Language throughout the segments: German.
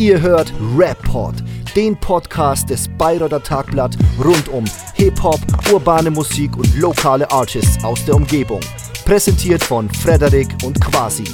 Ihr hört Rap-Pod, den Podcast des Bayreuther Tagblatt rund um Hip-Hop, urbane Musik und lokale Artists aus der Umgebung. Präsentiert von Frederik und Quasi.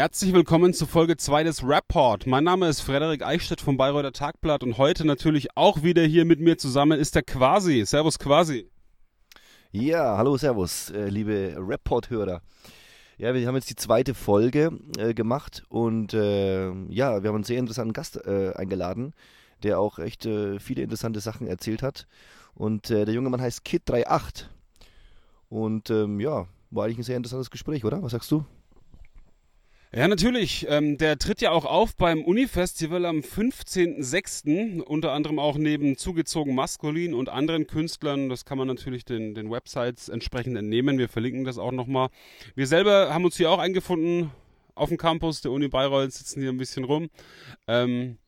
Herzlich willkommen zu Folge 2 des Rapport. Mein Name ist Frederik Eichstätt vom Bayreuther Tagblatt und heute natürlich auch wieder hier mit mir zusammen ist der Quasi. Servus Quasi. Ja, hallo, servus, äh, liebe Rapport-Hörer. Ja, wir haben jetzt die zweite Folge äh, gemacht und äh, ja, wir haben einen sehr interessanten Gast äh, eingeladen, der auch echt äh, viele interessante Sachen erzählt hat. Und äh, der junge Mann heißt Kid38. Und ähm, ja, war eigentlich ein sehr interessantes Gespräch, oder? Was sagst du? Ja, natürlich. Ähm, der tritt ja auch auf beim Uni-Festival am 15.06. Unter anderem auch neben Zugezogen Maskulin und anderen Künstlern. Das kann man natürlich den, den Websites entsprechend entnehmen. Wir verlinken das auch nochmal. Wir selber haben uns hier auch eingefunden auf dem Campus der Uni Bayreuth, sitzen hier ein bisschen rum. Ähm,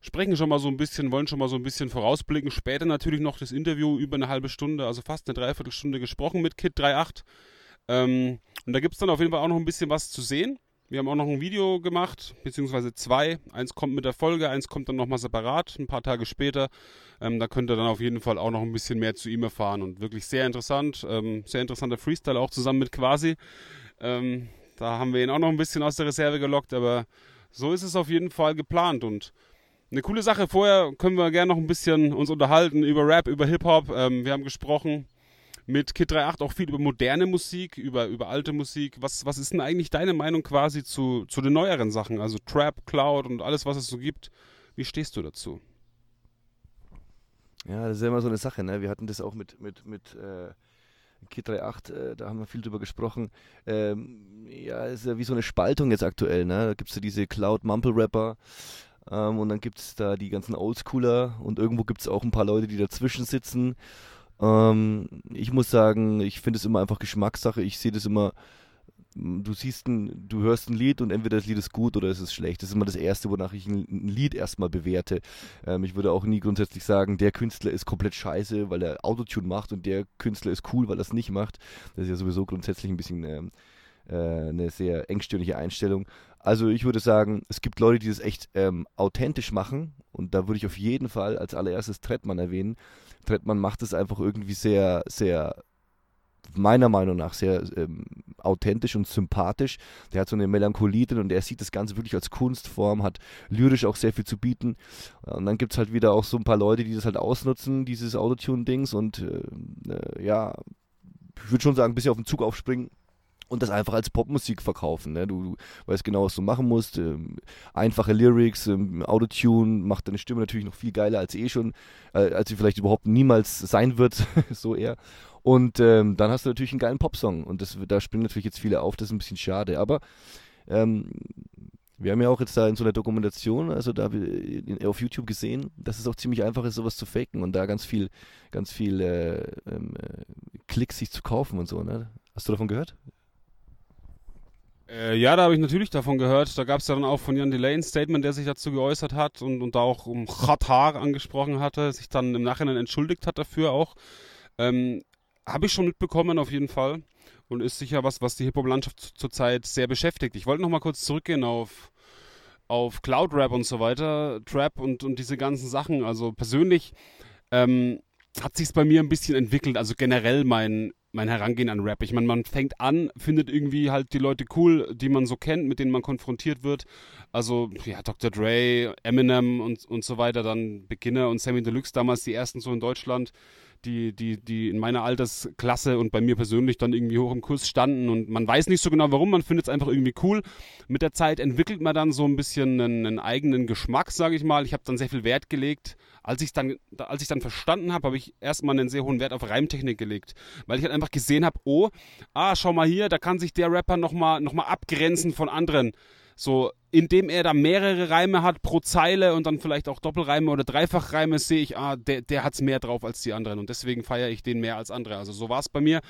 sprechen schon mal so ein bisschen, wollen schon mal so ein bisschen vorausblicken. Später natürlich noch das Interview über eine halbe Stunde, also fast eine Dreiviertelstunde gesprochen mit Kid 38. Ähm, und da gibt es dann auf jeden Fall auch noch ein bisschen was zu sehen. Wir haben auch noch ein Video gemacht, beziehungsweise zwei. Eins kommt mit der Folge, eins kommt dann nochmal separat, ein paar Tage später. Ähm, da könnt ihr dann auf jeden Fall auch noch ein bisschen mehr zu ihm erfahren. Und wirklich sehr interessant, ähm, sehr interessanter Freestyle, auch zusammen mit Quasi. Ähm, da haben wir ihn auch noch ein bisschen aus der Reserve gelockt, aber so ist es auf jeden Fall geplant. Und eine coole Sache, vorher können wir gerne noch ein bisschen uns unterhalten über Rap, über Hip-Hop. Ähm, wir haben gesprochen mit Kid 38 auch viel über moderne Musik, über, über alte Musik. Was, was ist denn eigentlich deine Meinung quasi zu, zu den neueren Sachen? Also Trap, Cloud und alles, was es so gibt. Wie stehst du dazu? Ja, das ist ja immer so eine Sache, ne? Wir hatten das auch mit, mit, mit äh, Kid 38, äh, da haben wir viel drüber gesprochen. Ähm, ja, ist ja wie so eine Spaltung jetzt aktuell, ne? Da gibt es ja diese Cloud-Mumble-Rapper. Ähm, und dann gibt es da die ganzen Oldschooler und irgendwo gibt es auch ein paar Leute, die dazwischen sitzen ähm, ich muss sagen, ich finde es immer einfach Geschmackssache. Ich sehe das immer, du siehst ein, du hörst ein Lied und entweder das Lied ist gut oder es ist schlecht. Das ist immer das Erste, wonach ich ein, Lied erstmal bewerte. Ähm, ich würde auch nie grundsätzlich sagen, der Künstler ist komplett scheiße, weil er Autotune macht und der Künstler ist cool, weil er es nicht macht. Das ist ja sowieso grundsätzlich ein bisschen ähm, äh, eine sehr engstirnige Einstellung. Also ich würde sagen, es gibt Leute, die das echt ähm, authentisch machen und da würde ich auf jeden Fall als allererstes Trettmann erwähnen. Trettmann macht es einfach irgendwie sehr, sehr, meiner Meinung nach sehr ähm, authentisch und sympathisch. Der hat so eine Melancholie drin und er sieht das Ganze wirklich als Kunstform, hat lyrisch auch sehr viel zu bieten. Und dann gibt es halt wieder auch so ein paar Leute, die das halt ausnutzen, dieses Autotune-Dings und äh, äh, ja, ich würde schon sagen, ein bisschen auf den Zug aufspringen und das einfach als Popmusik verkaufen. Ne? Du, du, weißt genau, was du machen musst. Ähm, einfache Lyrics, ähm, Autotune macht deine Stimme natürlich noch viel geiler als eh schon, äh, als sie vielleicht überhaupt niemals sein wird, so eher. Und ähm, dann hast du natürlich einen geilen Popsong und das, da springen natürlich jetzt viele auf, das ist ein bisschen schade. Aber ähm, wir haben ja auch jetzt da in so einer Dokumentation, also da auf YouTube gesehen, dass es auch ziemlich einfach ist, sowas zu faken und da ganz viel, ganz viel äh, ähm, äh, Klicks sich zu kaufen und so. Ne? Hast du davon gehört? Äh, ja, da habe ich natürlich davon gehört. Da gab es dann auch von Jan Delay ein Statement, der sich dazu geäußert hat und, und da auch um Qatar angesprochen hatte, sich dann im Nachhinein entschuldigt hat dafür auch. Ähm, habe ich schon mitbekommen auf jeden Fall und ist sicher was, was die Hip-Hop-Landschaft zurzeit sehr beschäftigt. Ich wollte noch mal kurz zurückgehen auf, auf Cloud-Rap und so weiter, Trap und, und diese ganzen Sachen. Also persönlich ähm, hat sich bei mir ein bisschen entwickelt. Also generell mein mein Herangehen an Rap. Ich meine, man fängt an, findet irgendwie halt die Leute cool, die man so kennt, mit denen man konfrontiert wird. Also, ja, Dr. Dre, Eminem und, und so weiter, dann Beginner und Sammy Deluxe, damals die ersten so in Deutschland die, die, die in meiner Altersklasse und bei mir persönlich dann irgendwie hoch im Kurs standen und man weiß nicht so genau warum, man findet es einfach irgendwie cool. Mit der Zeit entwickelt man dann so ein bisschen einen, einen eigenen Geschmack, sage ich mal. Ich habe dann sehr viel Wert gelegt. Als ich dann, als ich dann verstanden habe, habe ich erstmal einen sehr hohen Wert auf Reimtechnik gelegt, weil ich halt einfach gesehen habe, oh, ah, schau mal hier, da kann sich der Rapper nochmal noch mal abgrenzen von anderen. So, indem er da mehrere Reime hat pro Zeile und dann vielleicht auch Doppelreime oder Dreifachreime, sehe ich, ah, der, der es mehr drauf als die anderen und deswegen feiere ich den mehr als andere. Also so war es bei mir.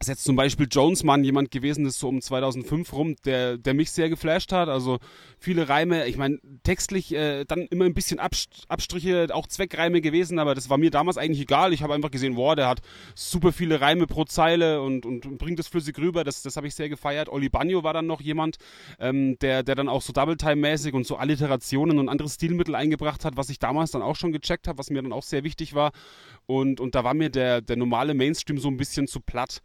Ist jetzt zum Beispiel Jonesmann jemand gewesen ist, so um 2005 rum, der, der mich sehr geflasht hat. Also viele Reime, ich meine, textlich äh, dann immer ein bisschen Abstriche, auch Zweckreime gewesen, aber das war mir damals eigentlich egal. Ich habe einfach gesehen, wow, der hat super viele Reime pro Zeile und, und bringt es flüssig rüber. Das, das habe ich sehr gefeiert. Oli Bagno war dann noch jemand, ähm, der, der dann auch so Double-Time-mäßig und so Alliterationen und andere Stilmittel eingebracht hat, was ich damals dann auch schon gecheckt habe, was mir dann auch sehr wichtig war. Und, und da war mir der, der normale Mainstream so ein bisschen zu platt.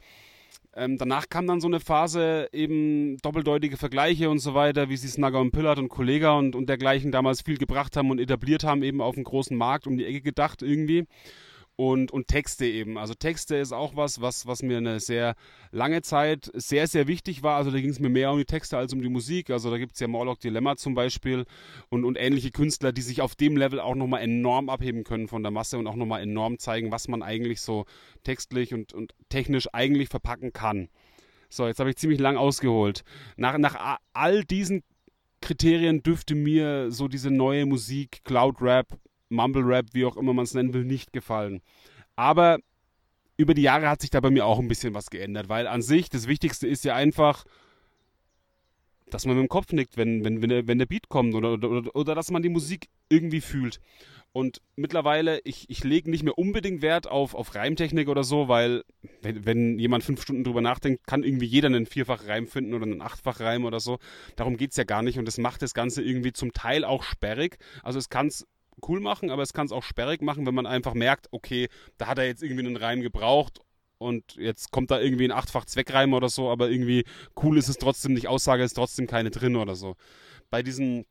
Ähm, danach kam dann so eine Phase, eben doppeldeutige Vergleiche und so weiter, wie sie Snagger und Pillard und Kollega und, und dergleichen damals viel gebracht haben und etabliert haben, eben auf dem großen Markt um die Ecke gedacht irgendwie und, und Texte eben. Also Texte ist auch was, was, was mir eine sehr lange Zeit sehr, sehr wichtig war. Also da ging es mir mehr um die Texte als um die Musik. Also da gibt es ja Morlock Dilemma zum Beispiel und, und ähnliche Künstler, die sich auf dem Level auch nochmal enorm abheben können von der Masse und auch nochmal enorm zeigen, was man eigentlich so textlich und, und technisch eigentlich verpacken kann. So, jetzt habe ich ziemlich lang ausgeholt. Nach, nach all diesen Kriterien dürfte mir so diese neue Musik, Cloud Rap, Mumble Rap, wie auch immer man es nennen will, nicht gefallen. Aber über die Jahre hat sich da bei mir auch ein bisschen was geändert, weil an sich das Wichtigste ist ja einfach, dass man mit dem Kopf nickt, wenn, wenn, wenn, der, wenn der Beat kommt oder, oder, oder dass man die Musik irgendwie fühlt. Und mittlerweile, ich, ich lege nicht mehr unbedingt Wert auf, auf Reimtechnik oder so, weil wenn, wenn jemand fünf Stunden drüber nachdenkt, kann irgendwie jeder einen vierfach Reim finden oder einen achtfach Reim oder so. Darum geht es ja gar nicht und das macht das Ganze irgendwie zum Teil auch sperrig. Also es kann es cool machen, aber es kann es auch sperrig machen, wenn man einfach merkt, okay, da hat er jetzt irgendwie einen Reim gebraucht und jetzt kommt da irgendwie ein achtfach Zweckreim oder so, aber irgendwie cool ist es trotzdem nicht, Aussage ist trotzdem keine drin oder so. Bei diesem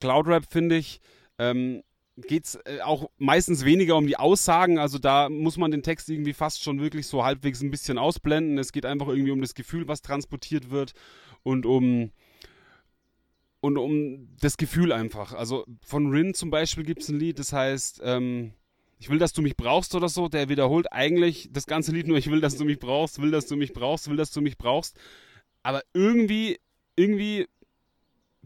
Cloud Rap finde ich, ähm, geht es äh, auch meistens weniger um die Aussagen. Also da muss man den Text irgendwie fast schon wirklich so halbwegs ein bisschen ausblenden. Es geht einfach irgendwie um das Gefühl, was transportiert wird und um und um das Gefühl einfach. Also von Rin zum Beispiel gibt es ein Lied, das heißt, ähm, ich will, dass du mich brauchst oder so. Der wiederholt eigentlich das ganze Lied nur, ich will, dass du mich brauchst, will, dass du mich brauchst, will, dass du mich brauchst. Aber irgendwie, irgendwie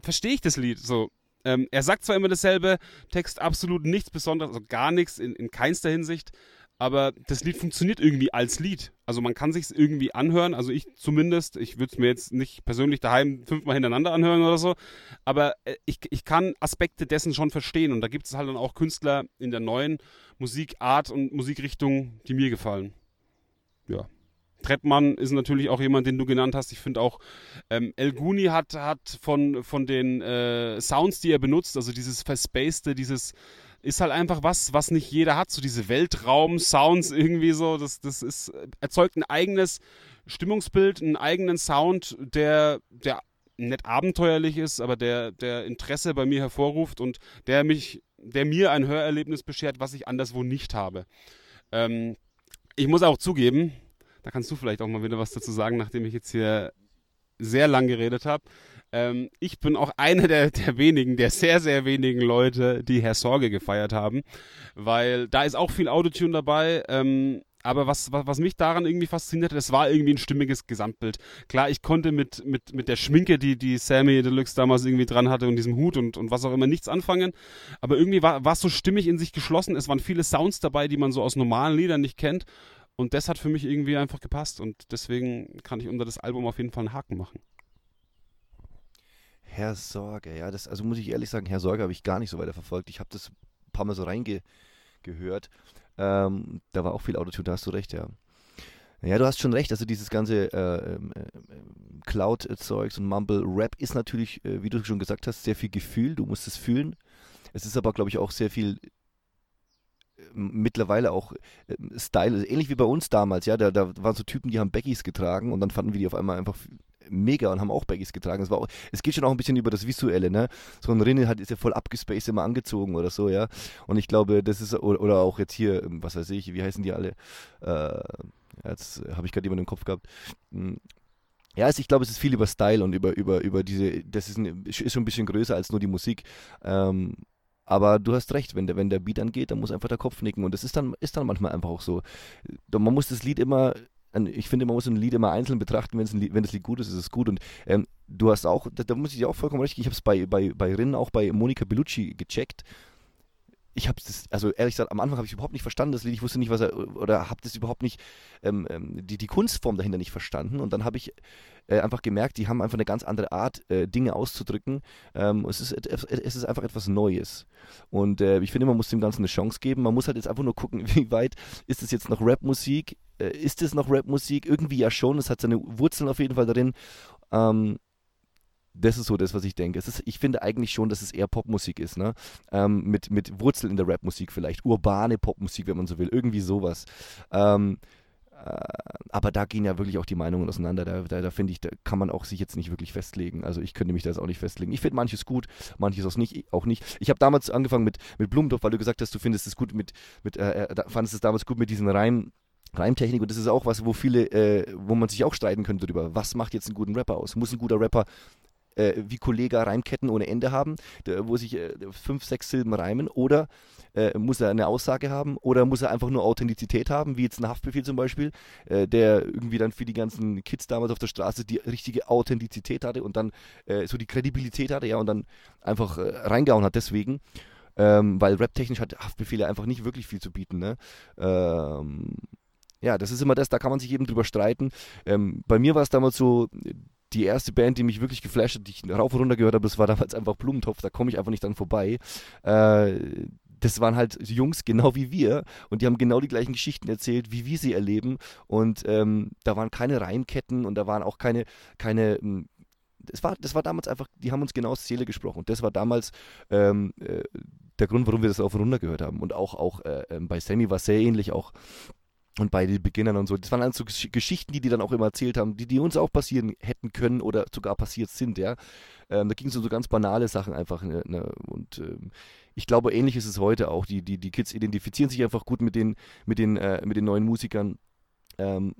verstehe ich das Lied so. Ähm, er sagt zwar immer dasselbe, Text absolut nichts Besonderes, also gar nichts in, in keinster Hinsicht, aber das Lied funktioniert irgendwie als Lied. Also man kann sich irgendwie anhören, also ich zumindest, ich würde es mir jetzt nicht persönlich daheim fünfmal hintereinander anhören oder so, aber äh, ich, ich kann Aspekte dessen schon verstehen und da gibt es halt dann auch Künstler in der neuen Musikart und Musikrichtung, die mir gefallen. Ja. Trettmann ist natürlich auch jemand, den du genannt hast. Ich finde auch, ähm, El Guni hat, hat von, von den äh, Sounds, die er benutzt, also dieses Verspacede, dieses ist halt einfach was, was nicht jeder hat. So diese Weltraum-Sounds irgendwie so. Das, das ist, erzeugt ein eigenes Stimmungsbild, einen eigenen Sound, der, der nicht abenteuerlich ist, aber der, der Interesse bei mir hervorruft und der mich, der mir ein Hörerlebnis beschert, was ich anderswo nicht habe. Ähm, ich muss auch zugeben, da kannst du vielleicht auch mal wieder was dazu sagen, nachdem ich jetzt hier sehr lang geredet habe. Ähm, ich bin auch einer der, der wenigen, der sehr, sehr wenigen Leute, die Herr Sorge gefeiert haben, weil da ist auch viel Autotune dabei. Ähm, aber was, was, was mich daran irgendwie fasziniert hat, es war irgendwie ein stimmiges Gesamtbild. Klar, ich konnte mit, mit, mit der Schminke, die, die Sammy Deluxe damals irgendwie dran hatte und diesem Hut und, und was auch immer nichts anfangen. Aber irgendwie war, war es so stimmig in sich geschlossen. Es waren viele Sounds dabei, die man so aus normalen Liedern nicht kennt. Und das hat für mich irgendwie einfach gepasst. Und deswegen kann ich unter das Album auf jeden Fall einen Haken machen. Herr Sorge, ja, das, also muss ich ehrlich sagen, Herr Sorge habe ich gar nicht so weiter verfolgt. Ich habe das ein paar Mal so reingehört. Ähm, da war auch viel Autotune, da hast du recht, ja. Ja, du hast schon recht. Also dieses ganze äh, ähm, äh, Cloud-Zeugs und Mumble-Rap ist natürlich, äh, wie du schon gesagt hast, sehr viel Gefühl. Du musst es fühlen. Es ist aber, glaube ich, auch sehr viel äh, mittlerweile auch äh, Style, ähnlich wie bei uns damals, ja, da, da waren so Typen, die haben Beckys getragen und dann fanden wir die auf einmal einfach mega und haben auch Baggies getragen. Es, war auch, es geht schon auch ein bisschen über das Visuelle, ne? So ein Rinne hat, ist ja voll abgespaced immer angezogen oder so, ja. Und ich glaube, das ist, oder, oder auch jetzt hier, ähm, was weiß ich, wie heißen die alle? Äh, jetzt habe ich gerade jemanden im Kopf gehabt. Hm. Ja, also ich glaube, es ist viel über Style und über, über, über diese, das ist, ein, ist schon ein bisschen größer als nur die Musik. Ähm, aber du hast recht, wenn der, wenn der Beat angeht, dann muss einfach der Kopf nicken. Und das ist dann, ist dann manchmal einfach auch so. Man muss das Lied immer ich finde, man muss ein Lied immer einzeln betrachten, Lied, wenn das Lied gut ist, ist es gut. Und ähm, du hast auch, da, da, muss ich dir auch vollkommen recht, ich habe es bei, bei, bei Rin, auch bei Monika Bellucci gecheckt. ich habe das, also ehrlich gesagt, am Anfang habe ich überhaupt nicht verstanden, das Lied. Ich wusste nicht, was er, oder habe das überhaupt nicht, ähm, ähm, die, die Kunstform dahinter nicht verstanden. Und dann habe ich äh, einfach gemerkt, die haben einfach eine ganz andere Art, äh, Dinge auszudrücken. Ähm, es, ist, es ist einfach etwas Neues. Und äh, ich finde, man muss dem Ganzen eine Chance geben. Man muss halt jetzt einfach nur gucken, wie weit ist es jetzt noch Rapmusik? Äh, ist es noch Rapmusik? Irgendwie ja schon. Es hat seine Wurzeln auf jeden Fall darin. Ähm, das ist so das, was ich denke. Ist, ich finde eigentlich schon, dass es eher Popmusik ist, ne? Ähm, mit, mit Wurzeln in der Rapmusik vielleicht. Urbane Popmusik, wenn man so will. Irgendwie sowas. Ähm, äh, aber da gehen ja wirklich auch die Meinungen auseinander. Da, da, da finde ich, da kann man auch sich jetzt nicht wirklich festlegen. Also ich könnte mich da auch nicht festlegen. Ich finde manches gut, manches auch nicht. Auch nicht. Ich habe damals angefangen mit, mit Blumentopf, weil du gesagt hast, du findest es gut mit, mit äh, äh fandest es damals gut mit diesen Reim. Reimtechnik und das ist auch was, wo viele, äh, wo man sich auch streiten könnte darüber. Was macht jetzt einen guten Rapper aus? Muss ein guter Rapper äh, wie Kollega Reimketten ohne Ende haben, wo sich äh, fünf, sechs Silben reimen? Oder äh, muss er eine Aussage haben? Oder muss er einfach nur Authentizität haben, wie jetzt ein Haftbefehl zum Beispiel, äh, der irgendwie dann für die ganzen Kids damals auf der Straße die richtige Authentizität hatte und dann äh, so die Kredibilität hatte, ja, und dann einfach reingehauen hat deswegen. Ähm, weil raptechnisch hat Haftbefehle einfach nicht wirklich viel zu bieten. Ne? Ähm, ja, das ist immer das, da kann man sich eben drüber streiten. Ähm, bei mir war es damals so, die erste Band, die mich wirklich geflasht hat, die ich rauf und runter gehört habe, das war damals einfach Blumentopf, da komme ich einfach nicht dran vorbei. Äh, das waren halt Jungs genau wie wir und die haben genau die gleichen Geschichten erzählt, wie wir sie erleben und ähm, da waren keine Reimketten und da waren auch keine, keine hm, das war, das war damals einfach, die haben uns genau aus Seele gesprochen und das war damals ähm, äh, der Grund, warum wir das auf und runter gehört haben und auch, auch äh, ähm, bei Sammy war es sehr ähnlich, auch und bei den Beginnern und so. Das waren dann so Geschichten, die die dann auch immer erzählt haben, die, die uns auch passieren hätten können oder sogar passiert sind, ja. Ähm, da ging es um so ganz banale Sachen einfach. Ne, ne? Und ähm, ich glaube, ähnlich ist es heute auch. Die, die, die Kids identifizieren sich einfach gut mit den, mit den, äh, mit den neuen Musikern. Ähm,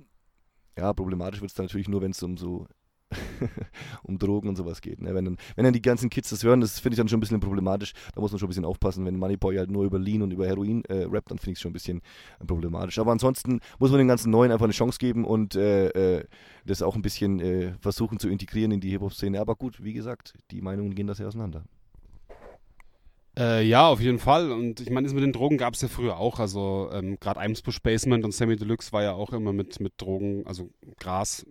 ja, problematisch wird es natürlich nur, wenn es um so um Drogen und sowas geht. Ne? Wenn, dann, wenn dann die ganzen Kids das hören, das finde ich dann schon ein bisschen problematisch. Da muss man schon ein bisschen aufpassen. Wenn Moneyboy halt nur über Lean und über Heroin äh, rappt, dann finde ich es schon ein bisschen problematisch. Aber ansonsten muss man den ganzen Neuen einfach eine Chance geben und äh, äh, das auch ein bisschen äh, versuchen zu integrieren in die Hip-Hop-Szene. Aber gut, wie gesagt, die Meinungen gehen da sehr auseinander. Äh, ja, auf jeden Fall. Und ich meine, das mit den Drogen gab es ja früher auch. Also ähm, gerade Eimsbusch Basement und Sammy Deluxe war ja auch immer mit, mit Drogen, also Gras,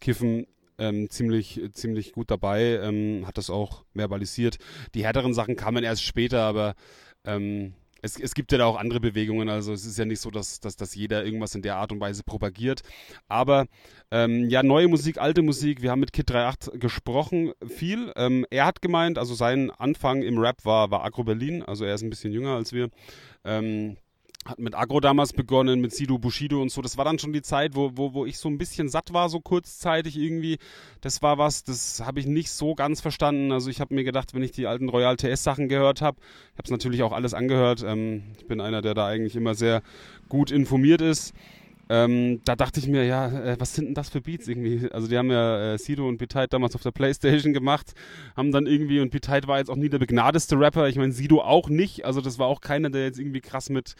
Kiffen ähm, ziemlich, ziemlich gut dabei, ähm, hat das auch verbalisiert. Die härteren Sachen kamen erst später, aber ähm, es, es, gibt ja da auch andere Bewegungen, also es ist ja nicht so, dass, dass, dass jeder irgendwas in der Art und Weise propagiert. Aber ähm, ja, neue Musik, alte Musik, wir haben mit Kid 38 gesprochen, viel. Ähm, er hat gemeint, also sein Anfang im Rap war, war Agro Berlin, also er ist ein bisschen jünger als wir. Ähm, hat mit Agro damals begonnen, mit Sido Bushido und so. Das war dann schon die Zeit, wo, wo, wo ich so ein bisschen satt war, so kurzzeitig irgendwie. Das war was, das habe ich nicht so ganz verstanden. Also ich habe mir gedacht, wenn ich die alten Royal TS Sachen gehört habe, ich habe es natürlich auch alles angehört. Ähm, ich bin einer, der da eigentlich immer sehr gut informiert ist. Ähm, da dachte ich mir, ja, äh, was sind denn das für Beats irgendwie? Also die haben ja äh, Sido und Bitite damals auf der Playstation gemacht, haben dann irgendwie, und Bitite war jetzt auch nie der begnadeste Rapper, ich meine Sido auch nicht, also das war auch keiner, der jetzt irgendwie krass mit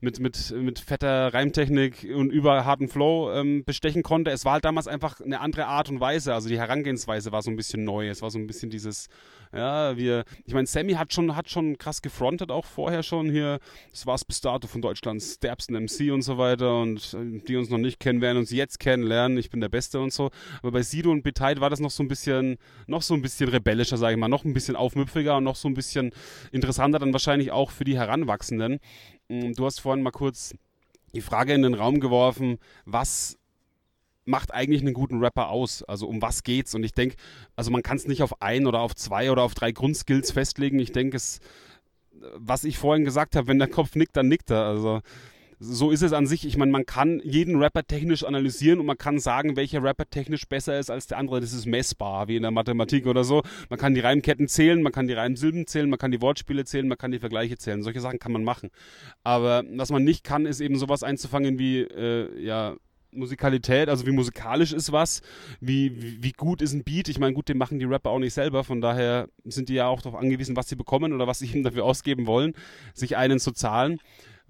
mit, mit, mit fetter Reimtechnik und über harten Flow ähm, bestechen konnte. Es war halt damals einfach eine andere Art und Weise. Also die Herangehensweise war so ein bisschen neu. Es war so ein bisschen dieses, ja, wir, ich meine, Sammy hat schon, hat schon krass gefrontet, auch vorher schon hier. Das war es bis dato von Deutschlands stärksten MC und so weiter. Und äh, die uns noch nicht kennen, werden uns jetzt kennenlernen. Ich bin der Beste und so. Aber bei Sido und Betide war das noch so ein bisschen, noch so ein bisschen rebellischer, sage ich mal. Noch ein bisschen aufmüpfiger und noch so ein bisschen interessanter dann wahrscheinlich auch für die Heranwachsenden. Mm, du hast vorhin mal kurz die Frage in den Raum geworfen, was macht eigentlich einen guten Rapper aus? Also um was geht's? Und ich denke, also man kann es nicht auf ein oder auf zwei oder auf drei Grundskills festlegen. Ich denke, es, was ich vorhin gesagt habe, wenn der Kopf nickt, dann nickt er. Also so ist es an sich. Ich meine, man kann jeden Rapper technisch analysieren und man kann sagen, welcher Rapper technisch besser ist als der andere. Das ist messbar, wie in der Mathematik oder so. Man kann die Reimketten zählen, man kann die Reimsilben zählen, man kann die Wortspiele zählen, man kann die Vergleiche zählen. Solche Sachen kann man machen. Aber was man nicht kann, ist eben sowas einzufangen wie, äh, ja, Musikalität, also wie musikalisch ist was, wie, wie, wie, gut ist ein Beat. Ich meine, gut, den machen die Rapper auch nicht selber, von daher sind die ja auch darauf angewiesen, was sie bekommen oder was sie ihm dafür ausgeben wollen, sich einen zu zahlen.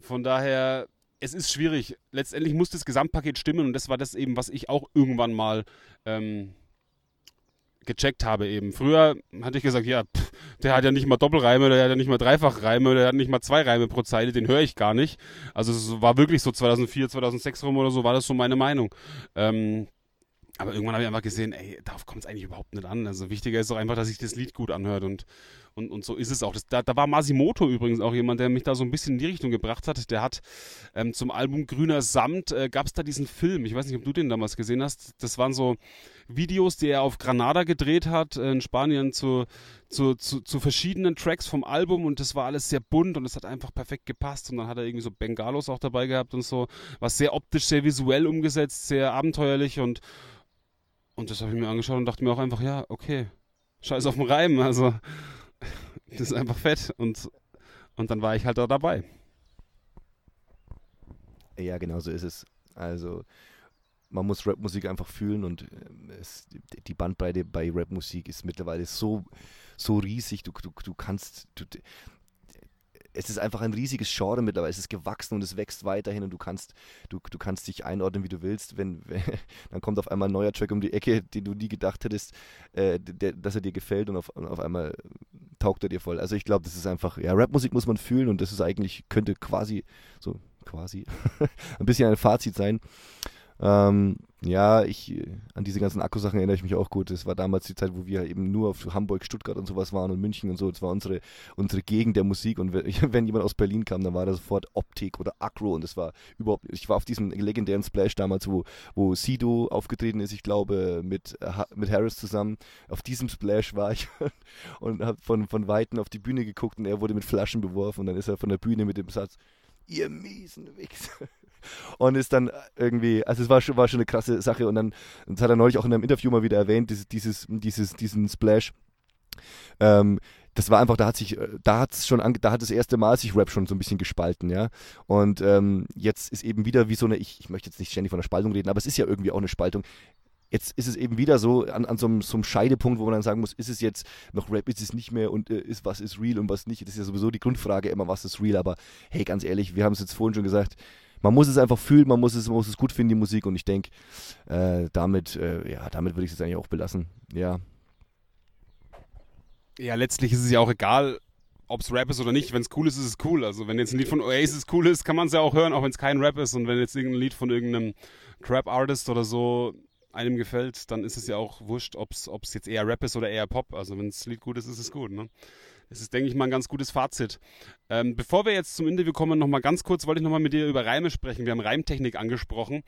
Von daher es ist schwierig. Letztendlich muss das Gesamtpaket stimmen und das war das eben, was ich auch irgendwann mal ähm, gecheckt habe eben. Früher hatte ich gesagt, ja, pff, der hat ja nicht mal Doppelreime, der hat ja nicht mal Dreifachreime, der hat nicht mal zwei Reime pro Zeile, den höre ich gar nicht. Also es war wirklich so 2004, 2006 rum oder so, war das so meine Meinung. Ähm, aber irgendwann habe ich einfach gesehen, ey, darauf kommt es eigentlich überhaupt nicht an. Also wichtiger ist doch einfach, dass sich das Lied gut anhört und, und, und so ist es auch. Das, da, da war Masimoto übrigens auch jemand, der mich da so ein bisschen in die Richtung gebracht hat. Der hat ähm, zum Album Grüner Samt, äh, gab es da diesen Film, ich weiß nicht, ob du den damals gesehen hast, das waren so Videos, die er auf Granada gedreht hat, äh, in Spanien zu, zu, zu, zu verschiedenen Tracks vom Album. Und das war alles sehr bunt und es hat einfach perfekt gepasst. Und dann hat er irgendwie so Bengalos auch dabei gehabt und so, was sehr optisch, sehr visuell umgesetzt, sehr abenteuerlich. Und und das habe ich mir angeschaut und dachte mir auch einfach, ja, okay, scheiß auf den Reim, also das ist einfach fett. Und, und dann war ich halt da dabei. Ja, genau so ist es. Also man muss Rapmusik einfach fühlen und ähm, es, die Bandbreite bei Rapmusik ist mittlerweile so, so riesig. Du, du, du kannst, du, es ist einfach ein riesiges Genre mittlerweile. Es ist gewachsen und es wächst weiterhin und du kannst, du, du kannst dich einordnen, wie du willst. Wenn, wenn dann kommt auf einmal ein neuer Track um die Ecke, den du nie gedacht hättest, äh, der, dass er dir gefällt und auf, auf einmal taugt er dir voll. Also ich glaube, das ist einfach, ja, Rapmusik muss man fühlen und das ist eigentlich, könnte quasi, so quasi, ein bisschen ein Fazit sein. Ähm, ja, ich, äh, an diese ganzen Akkusachen erinnere ich mich auch gut. Das war damals die Zeit, wo wir eben nur auf Hamburg, Stuttgart und sowas waren und München und so. Das war unsere, unsere Gegend der Musik. Und wenn jemand aus Berlin kam, dann war das sofort Optik oder Akro. Und das war überhaupt, ich war auf diesem legendären Splash damals, wo, wo Sido aufgetreten ist, ich glaube, mit, mit Harris zusammen. Auf diesem Splash war ich und habe von, von Weitem auf die Bühne geguckt und er wurde mit Flaschen beworfen. Und dann ist er von der Bühne mit dem Satz, ihr miesen Wichser und ist dann irgendwie, also es war schon, war schon eine krasse Sache und dann, das hat er neulich auch in einem Interview mal wieder erwähnt, dieses, dieses, diesen Splash. Ähm, das war einfach, da hat sich, da hat es schon, da hat das erste Mal sich Rap schon so ein bisschen gespalten, ja. Und ähm, jetzt ist eben wieder wie so eine, ich, ich möchte jetzt nicht ständig von einer Spaltung reden, aber es ist ja irgendwie auch eine Spaltung. Jetzt ist es eben wieder so an, an so, einem, so einem Scheidepunkt, wo man dann sagen muss, ist es jetzt noch Rap, ist es nicht mehr und äh, ist was ist real und was nicht. Das ist ja sowieso die Grundfrage immer, was ist real. Aber hey, ganz ehrlich, wir haben es jetzt vorhin schon gesagt, man muss es einfach fühlen, man muss es, man muss es gut finden, die Musik. Und ich denke, äh, damit, äh, ja, damit würde ich es eigentlich auch belassen. Ja. Ja, letztlich ist es ja auch egal, ob es Rap ist oder nicht. Wenn es cool ist, ist es cool. Also wenn jetzt ein Lied von Oasis cool ist, kann man es ja auch hören, auch wenn es kein Rap ist. Und wenn jetzt irgendein Lied von irgendeinem Trap-Artist oder so einem gefällt, dann ist es ja auch wurscht, ob es jetzt eher Rap ist oder eher Pop. Also wenn das Lied gut ist, ist es gut. Ne? Das ist, denke ich mal, ein ganz gutes Fazit. Ähm, bevor wir jetzt zum Interview kommen, noch mal ganz kurz, wollte ich noch mal mit dir über Reime sprechen. Wir haben Reimtechnik angesprochen.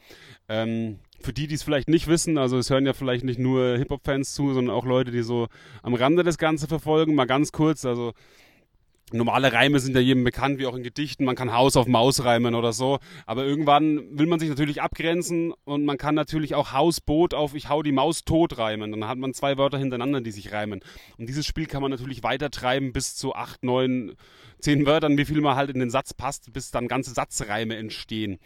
Ähm, für die, die es vielleicht nicht wissen, also es hören ja vielleicht nicht nur Hip-Hop-Fans zu, sondern auch Leute, die so am Rande das Ganze verfolgen. Mal ganz kurz, also Normale Reime sind ja jedem bekannt, wie auch in Gedichten. Man kann Haus auf Maus reimen oder so. Aber irgendwann will man sich natürlich abgrenzen und man kann natürlich auch Haus, Boot auf Ich hau die Maus tot reimen. Dann hat man zwei Wörter hintereinander, die sich reimen. Und dieses Spiel kann man natürlich weiter treiben bis zu acht, neun, zehn Wörtern, wie viel man halt in den Satz passt, bis dann ganze Satzreime entstehen.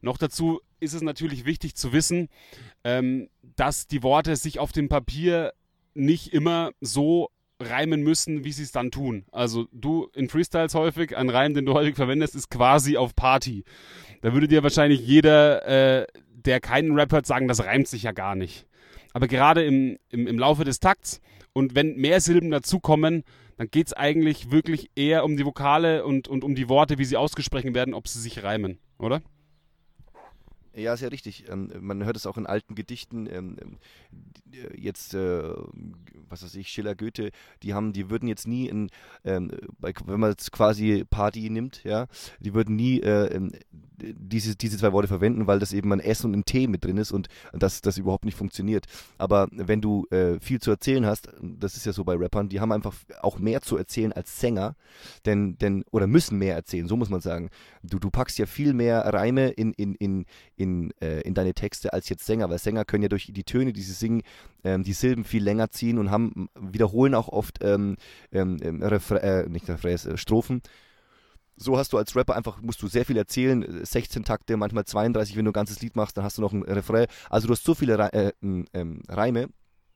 Noch dazu ist es natürlich wichtig zu wissen, ähm, dass die Worte sich auf dem Papier nicht immer so reimen müssen, wie sie es dann tun. Also du in Freestyles häufig, ein Reim, den du häufig verwendest, ist quasi auf Party. Da würde dir wahrscheinlich jeder, äh, der keinen Rap hört, sagen, das reimt sich ja gar nicht. Aber gerade im, im, im Laufe des Takts und wenn mehr Silben dazukommen, dann geht es eigentlich wirklich eher um die Vokale und, und um die Worte, wie sie ausgesprochen werden, ob sie sich reimen, oder? Ja, sehr richtig. Ähm, man hört es auch in alten Gedichten. Ähm, äh, jetzt, äh, was weiß ich, Schiller, Goethe, die haben, die würden jetzt nie in, ähm, wenn man jetzt quasi Party nimmt, ja, die würden nie äh, diese, diese zwei Worte verwenden, weil das eben ein S und ein T mit drin ist und das, das überhaupt nicht funktioniert. Aber wenn du äh, viel zu erzählen hast, das ist ja so bei Rappern, die haben einfach auch mehr zu erzählen als Sänger, denn, denn oder müssen mehr erzählen, so muss man sagen. Du, du packst ja viel mehr Reime in, in, in, in, äh, in deine Texte als jetzt Sänger, weil Sänger können ja durch die Töne, die sie singen, ähm, die Silben viel länger ziehen und haben wiederholen auch oft ähm, ähm, ähm äh, nicht Refrains, äh, Strophen so hast du als Rapper einfach, musst du sehr viel erzählen, 16 Takte, manchmal 32, wenn du ein ganzes Lied machst, dann hast du noch ein Refrain. Also du hast so viele Re äh, ähm, Reime,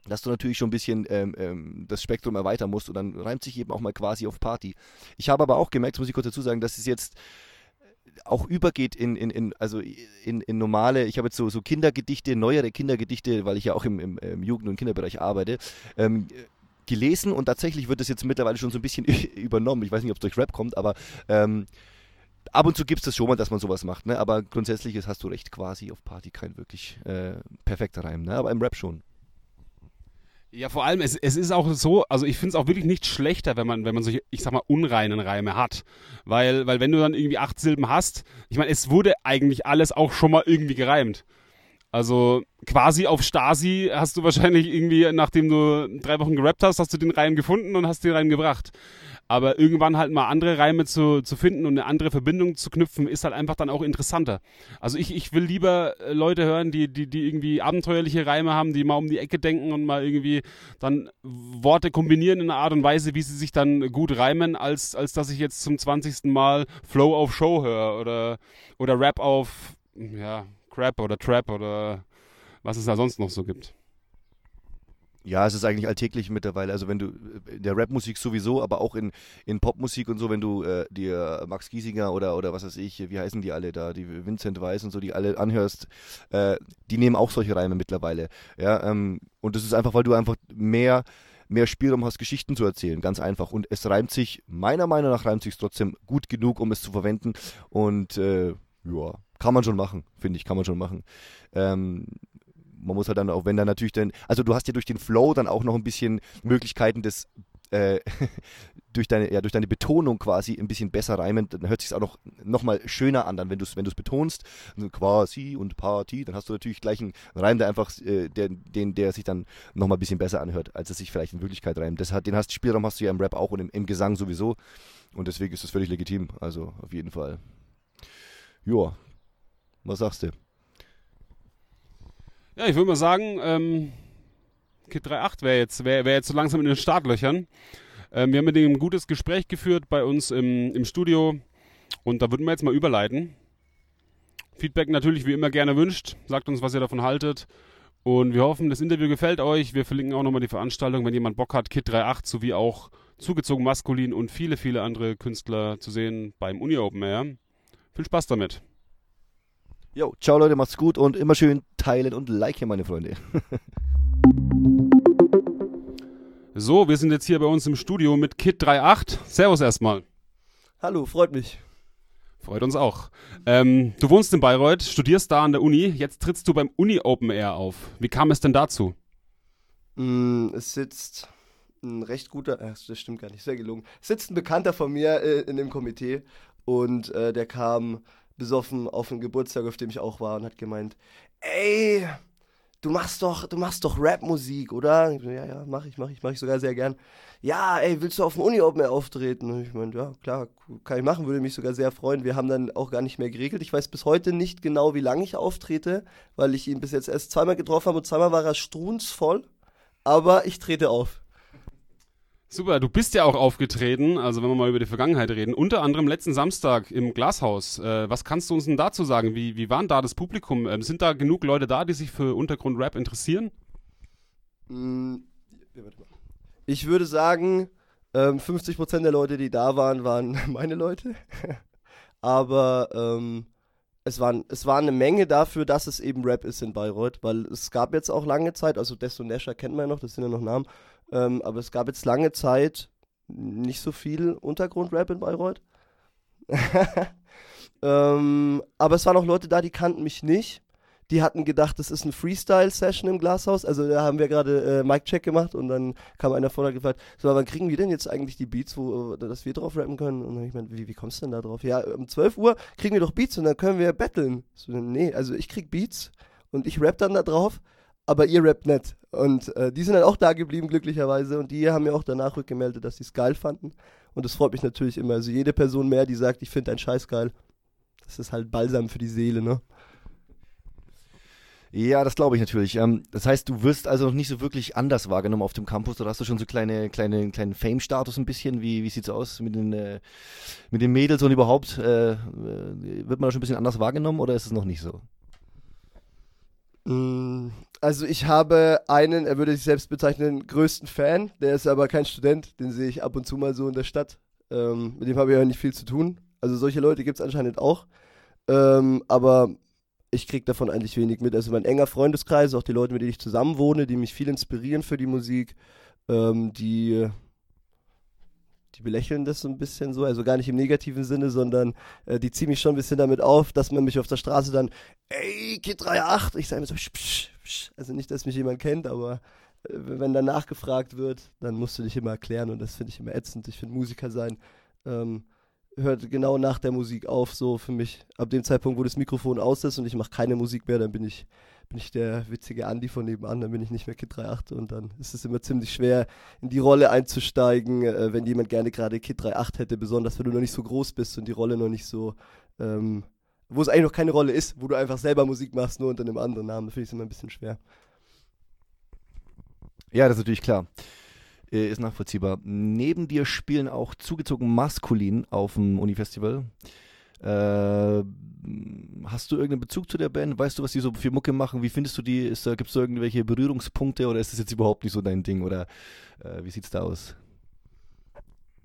dass du natürlich schon ein bisschen ähm, ähm, das Spektrum erweitern musst und dann reimt sich eben auch mal quasi auf Party. Ich habe aber auch gemerkt, das muss ich kurz dazu sagen, dass es jetzt auch übergeht in, in, in also in, in normale, ich habe jetzt so, so Kindergedichte, neuere Kindergedichte, weil ich ja auch im, im, im Jugend- und Kinderbereich arbeite, ähm, gelesen und tatsächlich wird das jetzt mittlerweile schon so ein bisschen übernommen. Ich weiß nicht, ob es durch Rap kommt, aber ähm, ab und zu gibt es das schon mal, dass man sowas macht, ne? Aber grundsätzlich ist, hast du recht, quasi auf Party kein wirklich äh, perfekter Reim, ne? Aber im Rap schon. Ja, vor allem, es, es ist auch so, also ich finde es auch wirklich nicht schlechter, wenn man, wenn man solche, ich sag mal, unreinen Reime hat. Weil, weil wenn du dann irgendwie acht Silben hast, ich meine, es wurde eigentlich alles auch schon mal irgendwie gereimt. Also quasi auf Stasi hast du wahrscheinlich irgendwie, nachdem du drei Wochen gerappt hast, hast du den Reim gefunden und hast den Reim gebracht. Aber irgendwann halt mal andere Reime zu, zu finden und eine andere Verbindung zu knüpfen, ist halt einfach dann auch interessanter. Also ich, ich will lieber äh, Leute hören, die, die, die irgendwie abenteuerliche Reime haben, die mal um die Ecke denken und mal irgendwie dann Worte kombinieren in einer Art und Weise, wie sie sich dann gut reimen, als, als dass ich jetzt zum 20. Mal Flow auf Show höre oder, oder Rap auf, ja, Crap oder Trap oder was es da sonst noch so gibt. Ja, es ist eigentlich alltäglich mittlerweile. Also wenn du in der Rapmusik sowieso, aber auch in, in Popmusik und so, wenn du äh, dir Max Giesinger oder, oder was weiß ich, wie heißen die alle da, die Vincent Weiss und so, die alle anhörst, äh, die nehmen auch solche Reime mittlerweile. Ja, ähm, und das ist einfach, weil du einfach mehr mehr Spielraum hast, Geschichten zu erzählen, ganz einfach. Und es reimt sich, meiner Meinung nach reimt sich trotzdem gut genug, um es zu verwenden. Und äh, ja, kann man schon machen, finde ich, kann man schon machen. Ähm, man muss halt dann auch, wenn dann natürlich dann, also du hast ja durch den Flow dann auch noch ein bisschen Möglichkeiten des äh, durch deine, ja, durch deine Betonung quasi ein bisschen besser reimen, dann hört sich auch noch, noch mal schöner an, dann, wenn du es wenn betonst, quasi und Party, dann hast du natürlich gleich einen Reim, der einfach, äh, der, den, der sich dann noch mal ein bisschen besser anhört, als es sich vielleicht in Wirklichkeit reimt. Das hat, den hast, Spielraum hast du ja im Rap auch und im, im Gesang sowieso und deswegen ist das völlig legitim, also auf jeden Fall. Joa, was sagst du? Ja, ich würde mal sagen, ähm, Kit 3.8 wäre jetzt, wär, wär jetzt so langsam in den Startlöchern. Ähm, wir haben mit dem ein gutes Gespräch geführt bei uns im, im Studio und da würden wir jetzt mal überleiten. Feedback natürlich wie immer gerne wünscht. Sagt uns, was ihr davon haltet. Und wir hoffen, das Interview gefällt euch. Wir verlinken auch nochmal die Veranstaltung, wenn jemand Bock hat, Kit 3.8 sowie auch zugezogen maskulin und viele, viele andere Künstler zu sehen beim Uni Open Air. Viel Spaß damit. Jo, ciao Leute, macht's gut und immer schön teilen und liken, meine Freunde. so, wir sind jetzt hier bei uns im Studio mit Kit 38. Servus erstmal. Hallo, freut mich. Freut uns auch. Ähm, du wohnst in Bayreuth, studierst da an der Uni, jetzt trittst du beim Uni Open Air auf. Wie kam es denn dazu? Mm, es sitzt ein recht guter, äh, das stimmt gar nicht, sehr gelungen. Es sitzt ein Bekannter von mir äh, in dem Komitee und äh, der kam besoffen auf einen Geburtstag, auf dem ich auch war und hat gemeint, ey, du machst doch, du machst doch Rap-Musik, oder? Ich so, ja, ja, mach ich, mach ich, mach ich sogar sehr gern. Ja, ey, willst du auf dem Uni Open Air auftreten? Und ich meinte, ja, klar, kann ich machen, würde mich sogar sehr freuen. Wir haben dann auch gar nicht mehr geregelt. Ich weiß bis heute nicht genau, wie lange ich auftrete, weil ich ihn bis jetzt erst zweimal getroffen habe und zweimal war er strunzvoll. Aber ich trete auf. Super, du bist ja auch aufgetreten, also wenn wir mal über die Vergangenheit reden, unter anderem letzten Samstag im Glashaus. Äh, was kannst du uns denn dazu sagen? Wie, wie war da das Publikum? Ähm, sind da genug Leute da, die sich für Untergrundrap interessieren? Mm, ich würde sagen, ähm, 50% der Leute, die da waren, waren meine Leute. Aber ähm, es, waren, es war eine Menge dafür, dass es eben Rap ist in Bayreuth, weil es gab jetzt auch lange Zeit, also Desto Nesher kennt man ja noch, das sind ja noch Namen, ähm, aber es gab jetzt lange Zeit nicht so viel Untergrundrap in Bayreuth. ähm, aber es waren auch Leute da, die kannten mich nicht. Die hatten gedacht, das ist eine Freestyle-Session im Glashaus. Also da haben wir gerade äh, Mic-Check gemacht und dann kam einer vorne und gefragt, so, wann kriegen wir denn jetzt eigentlich die Beats, wo, äh, dass wir drauf rappen können? Und dann ich meine, wie, wie kommst du denn da drauf? Ja, um 12 Uhr kriegen wir doch Beats und dann können wir battlen. So, nee, also ich krieg Beats und ich rap dann da drauf aber ihr rappt nicht. Und äh, die sind dann auch da geblieben, glücklicherweise. Und die haben mir auch danach rückgemeldet, dass sie es geil fanden. Und das freut mich natürlich immer. Also jede Person mehr, die sagt, ich finde deinen Scheiß geil. Das ist halt Balsam für die Seele, ne? Ja, das glaube ich natürlich. Ähm, das heißt, du wirst also noch nicht so wirklich anders wahrgenommen auf dem Campus oder hast du schon so kleine, kleine, kleinen Fame-Status ein bisschen? Wie, wie sieht's aus mit den, äh, mit den Mädels und überhaupt? Äh, äh wird man da schon ein bisschen anders wahrgenommen oder ist es noch nicht so? Mm, also ich habe einen, er würde sich selbst bezeichnen, größten Fan, der ist aber kein Student, den sehe ich ab und zu mal so in der Stadt. Ähm, mit dem habe ich ja nicht viel zu tun. Also solche Leute gibt es anscheinend auch. Ähm, aber ich kriege davon eigentlich wenig mit. Also mein enger Freundeskreis, auch die Leute, mit denen ich zusammen wohne, die mich viel inspirieren für die Musik, ähm, die, die belächeln das so ein bisschen so, also gar nicht im negativen Sinne, sondern äh, die ziehen mich schon ein bisschen damit auf, dass man mich auf der Straße dann, ey, Kid 38, ich sage immer so, psch, psch, psch. also nicht, dass mich jemand kennt, aber äh, wenn dann nachgefragt wird, dann musst du dich immer erklären und das finde ich immer ätzend. Ich finde Musiker sein, ähm, hört genau nach der Musik auf, so für mich. Ab dem Zeitpunkt, wo das Mikrofon aus ist und ich mache keine Musik mehr, dann bin ich, bin ich der witzige Andi von nebenan, dann bin ich nicht mehr Kid 38 und dann ist es immer ziemlich schwer, in die Rolle einzusteigen, äh, wenn jemand gerne gerade Kid 38 hätte, besonders wenn du noch nicht so groß bist und die Rolle noch nicht so, ähm, wo es eigentlich noch keine Rolle ist, wo du einfach selber Musik machst, nur unter einem anderen Namen, da finde ich es immer ein bisschen schwer. Ja, das ist natürlich klar. Äh, ist nachvollziehbar. Neben dir spielen auch zugezogen maskulin auf dem Uni-Festival. Äh, hast du irgendeinen Bezug zu der Band? Weißt du, was die so für Mucke machen? Wie findest du die? Gibt es da irgendwelche Berührungspunkte oder ist das jetzt überhaupt nicht so dein Ding? Oder äh, wie sieht's da aus?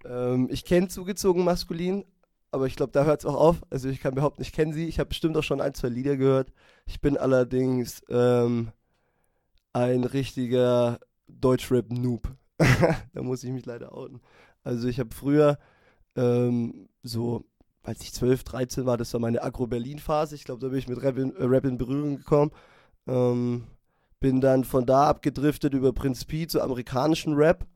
Ähm, ich kenne zugezogen maskulin, aber ich glaube, da hört es auch auf. Also ich kann behaupten, ich kenne sie. Ich habe bestimmt auch schon ein, zwei Lieder gehört. Ich bin allerdings ähm, ein richtiger Deutschrap-Noob. da muss ich mich leider outen. Also ich habe früher ähm, so, als ich 12, 13 war, das war meine Agro-Berlin-Phase. Ich glaube, da bin ich mit Rap in, äh, Rap in Berührung gekommen. Ähm, bin dann von da abgedriftet über Prinz P zu amerikanischen Rap.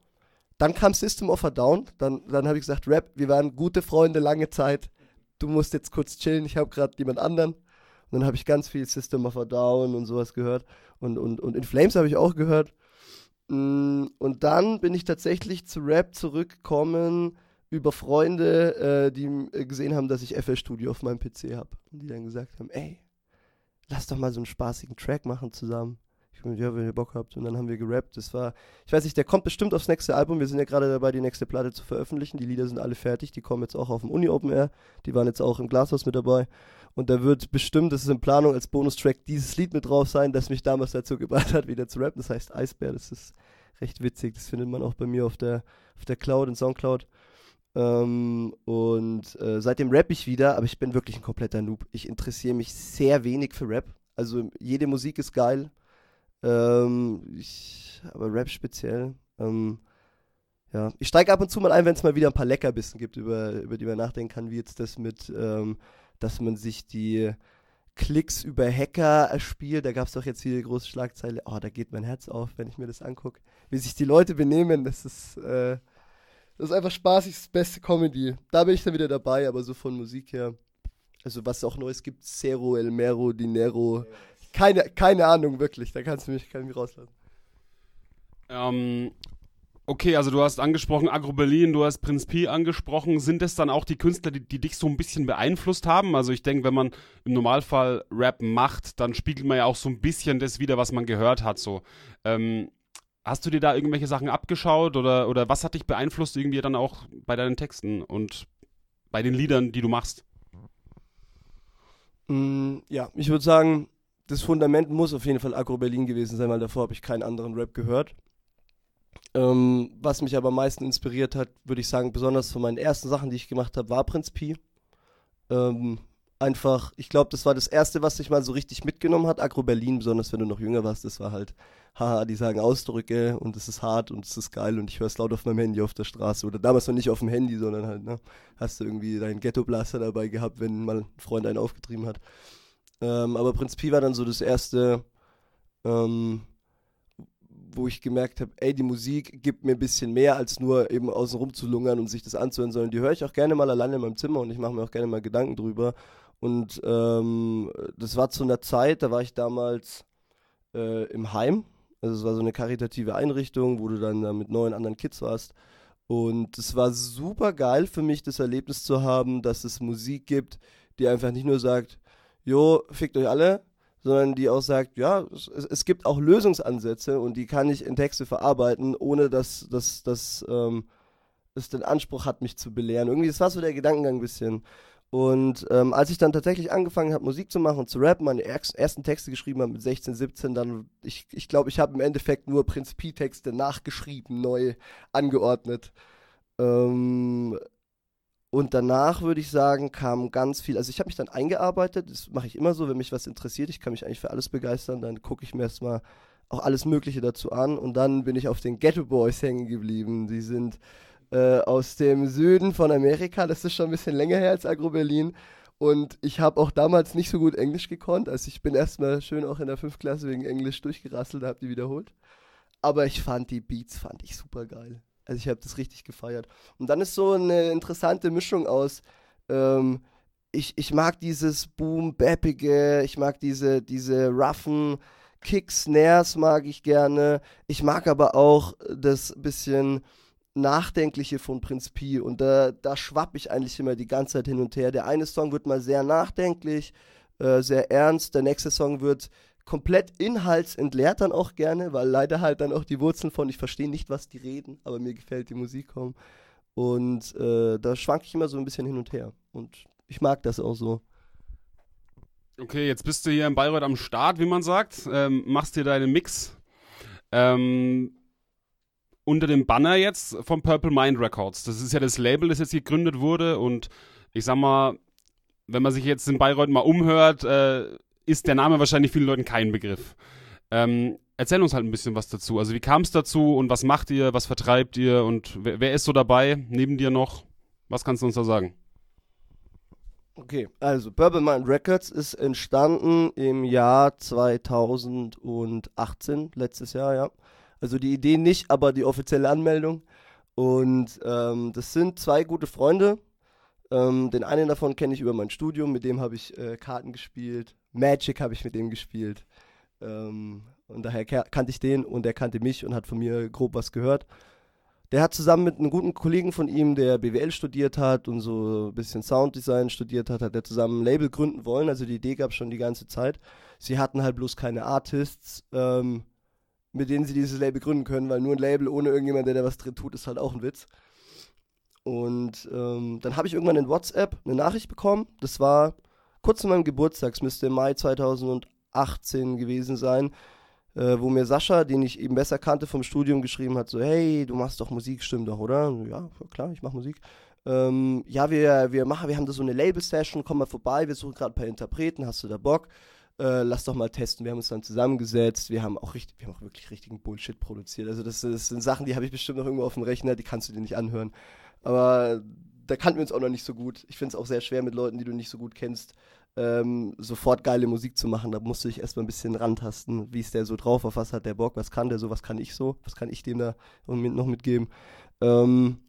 Dann kam System of a Down. Dann, dann habe ich gesagt, Rap, wir waren gute Freunde lange Zeit. Du musst jetzt kurz chillen, ich habe gerade jemand anderen. Und dann habe ich ganz viel System of a Down und sowas gehört. Und, und, und In Flames habe ich auch gehört. Mm, und dann bin ich tatsächlich zu Rap zurückgekommen über Freunde, äh, die äh, gesehen haben, dass ich FL Studio auf meinem PC habe. Und die dann gesagt haben, ey, lass doch mal so einen spaßigen Track machen zusammen. Ich bin, ja, wenn ihr Bock habt. Und dann haben wir gerappt. Das war, ich weiß nicht, der kommt bestimmt aufs nächste Album. Wir sind ja gerade dabei, die nächste Platte zu veröffentlichen. Die Lieder sind alle fertig. Die kommen jetzt auch auf dem Uni Open Air. Die waren jetzt auch im Glashaus mit dabei. Und da wird bestimmt, das ist in Planung als Bonustrack, dieses Lied mit drauf sein, das mich damals dazu gebracht hat, wieder zu rappen. Das heißt Eisbär. Das ist recht witzig. Das findet man auch bei mir auf der, auf der Cloud, in Soundcloud. Ähm, und äh, seitdem rappe ich wieder, aber ich bin wirklich ein kompletter Noob. Ich interessiere mich sehr wenig für Rap. Also jede Musik ist geil. Ähm, ich, aber Rap speziell. Ähm, ja, ich steige ab und zu mal ein, wenn es mal wieder ein paar Leckerbissen gibt, über, über die man nachdenken kann, wie jetzt das mit, ähm, dass man sich die Klicks über Hacker erspielt. Da gab es doch jetzt hier die große Schlagzeile. Oh, da geht mein Herz auf, wenn ich mir das angucke. Wie sich die Leute benehmen, das ist, äh, das ist einfach spaßig, das beste Comedy. Da bin ich dann wieder dabei, aber so von Musik her. Also was es auch Neues gibt, Zero, El Mero, Dinero. Keine, keine Ahnung, wirklich. Da kannst du mich, kann rauslassen. Ähm, Okay, also du hast angesprochen Agro Berlin, du hast Prinz P angesprochen. Sind es dann auch die Künstler, die, die dich so ein bisschen beeinflusst haben? Also ich denke, wenn man im Normalfall Rap macht, dann spiegelt man ja auch so ein bisschen das wieder, was man gehört hat. So. Ähm, hast du dir da irgendwelche Sachen abgeschaut oder, oder was hat dich beeinflusst irgendwie dann auch bei deinen Texten und bei den Liedern, die du machst? Mm, ja, ich würde sagen, das Fundament muss auf jeden Fall Agro Berlin gewesen sein, weil davor habe ich keinen anderen Rap gehört. Ähm, was mich aber am meisten inspiriert hat, würde ich sagen, besonders von meinen ersten Sachen, die ich gemacht habe, war Prinz Pi. Ähm, einfach, ich glaube, das war das erste, was sich mal so richtig mitgenommen hat. Agro Berlin, besonders wenn du noch jünger warst, das war halt, haha, die sagen Ausdrücke und es ist hart und es ist geil und ich höre es laut auf meinem Handy auf der Straße. Oder damals noch nicht auf dem Handy, sondern halt, ne, hast du irgendwie deinen Ghetto-Blaster dabei gehabt, wenn mal ein Freund einen aufgetrieben hat. Ähm, aber Prinz Pi war dann so das erste, ähm, wo ich gemerkt habe, ey, die Musik gibt mir ein bisschen mehr als nur eben außen rum zu lungern und sich das anzuhören, sondern die höre ich auch gerne mal alleine in meinem Zimmer und ich mache mir auch gerne mal Gedanken drüber. Und ähm, das war zu einer Zeit, da war ich damals äh, im Heim. Also es war so eine karitative Einrichtung, wo du dann da mit neun anderen Kids warst. Und es war super geil für mich, das Erlebnis zu haben, dass es Musik gibt, die einfach nicht nur sagt, jo, fickt euch alle, sondern die auch sagt, ja, es, es, gibt auch Lösungsansätze und die kann ich in Texte verarbeiten, ohne dass, dass, dass ähm, es den Anspruch hat, mich zu belehren. Irgendwie, das war so der Gedankengang ein bisschen. Und ähm, als ich dann tatsächlich angefangen habe, Musik zu machen und zu rappen, meine ersten Texte geschrieben habe mit 16, 17, dann, ich glaube, ich, glaub, ich habe im Endeffekt nur Prinz Pi-Texte nachgeschrieben, neu angeordnet. Ähm, Und danach würde ich sagen, kam ganz viel. Also ich habe mich dann eingearbeitet, das mache ich immer so, wenn mich was interessiert, ich kann mich eigentlich für alles begeistern, dann gucke ich mir erstmal auch alles Mögliche dazu an. Und dann bin ich auf den Ghetto Boys hängen geblieben. Die sind äh, aus dem Süden von Amerika, das ist schon ein bisschen länger her als Agro Berlin. Und ich habe auch damals nicht so gut Englisch gekonnt. Also ich bin erstmal schön auch in der 5. Klasse wegen Englisch durchgerasselt, habe die wiederholt. Aber ich fand die Beats, fand ich super geil. Also ich habe das richtig gefeiert. Und dann ist so eine interessante Mischung aus, ähm, ich, ich mag dieses Boom-Bappige, ich mag diese, diese roughen Kicks, Snares mag ich gerne. Ich mag aber auch das bisschen Nachdenkliche von Prinz Pi und da, da schwapp ich eigentlich immer die ganze Zeit hin und her. Der eine Song wird mal sehr nachdenklich, äh, sehr ernst, der nächste Song wird komplett inhaltsentleert dann auch gerne, weil leider halt dann auch die Wurzeln von, ich verstehe nicht, was die reden, aber mir gefällt die Musik kommen. Und äh, da schwanke ich immer so ein bisschen hin und her. Und ich mag das auch so. Okay, jetzt bist du hier in Bayreuth am Start, wie man sagt. Ähm, machst dir deinen Mix. Ähm, unter dem Banner jetzt von Purple Mind Records. Das ist ja das Label, das jetzt gegründet wurde. Und ich sag mal, wenn man sich jetzt in Bayreuth mal umhört, äh, ist der Name wahrscheinlich vielen Leuten kein Begriff. Ähm, erzähl uns halt ein bisschen was dazu. Also wie kam es dazu und was macht ihr, was vertreibt ihr und wer, wer, ist so dabei neben dir noch? Was kannst du uns da sagen? Okay, also Bourbon Mind Records ist entstanden im Jahr 2018, letztes Jahr, ja. Also die Idee nicht, aber die offizielle Anmeldung. Und ähm, das sind zwei gute Freunde. Ähm, den einen davon kenne ich über mein Studium, mit dem habe ich äh, Karten gespielt, Magic habe ich mit dem gespielt. Ähm, und daher kannte ich den und er kannte mich und hat von mir grob was gehört. Der hat zusammen mit einem guten Kollegen von ihm, der BWL studiert hat und so ein bisschen Sounddesign studiert hat, hat er zusammen ein Label gründen wollen. Also die Idee gab es schon die ganze Zeit. Sie hatten halt bloß keine Artists, ähm, mit denen sie dieses Label gründen können, weil nur ein Label ohne irgendjemand, der da was drin tut, ist halt auch ein Witz. Und ähm, dann habe ich irgendwann in WhatsApp eine Nachricht bekommen. Das war kurz zu meinem Geburtstag, es müsste im Mai 2018 gewesen sein, äh, wo mir Sascha, den ich eben besser kannte vom Studium, geschrieben hat, so, hey, du machst doch Musik, stimmt doch, oder? Ja, klar, ich mache Musik. Ähm, ja, wir, wir machen, wir haben da so eine Label-Session, komm mal vorbei, wir suchen gerade ein paar Interpreten, hast du da Bock? Äh, lass doch mal testen. Wir haben uns dann zusammengesetzt, wir haben auch richtig, wir haben auch wirklich richtigen Bullshit produziert. Also das, das sind Sachen, die habe ich bestimmt noch irgendwo auf dem Rechner, die kannst du dir nicht anhören. Aber da kannten wir uns auch noch nicht so gut. Ich finde es auch sehr schwer mit Leuten, die du nicht so gut kennst, ähm, sofort geile Musik zu machen. Da musst du dich erstmal ein bisschen rantasten. Wie ist der so drauf? Auf was hat der Bock? Was kann der so? Was kann ich so? Was kann ich dem da noch mitgeben? Ähm,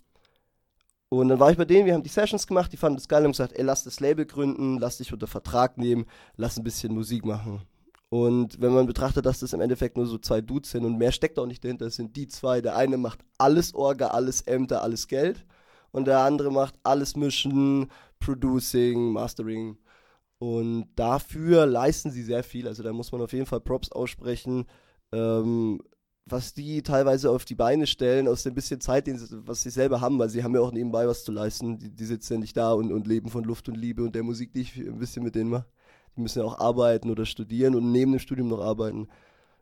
und dann war ich bei denen, wir haben die Sessions gemacht, die fanden das geil und gesagt, ey, lass das Label gründen, lass dich unter Vertrag nehmen, lass ein bisschen Musik machen. Und wenn man betrachtet, dass das im Endeffekt nur so zwei Dudes sind und mehr steckt auch nicht dahinter, es sind die zwei. Der eine macht alles Orga, alles Ämter, alles Geld und der andere macht alles Mischen, Producing, Mastering. Und dafür leisten sie sehr viel. Also da muss man auf jeden Fall Props aussprechen. Ähm, was die teilweise auf die Beine stellen, aus dem bisschen Zeit, den was sie selber haben, weil sie haben ja auch nebenbei was zu leisten. Die, die sitzen ja nicht da und, und leben von Luft und Liebe und der Musik, die ich ein bisschen mit denen mache. Die müssen ja auch arbeiten oder studieren und neben dem Studium noch arbeiten.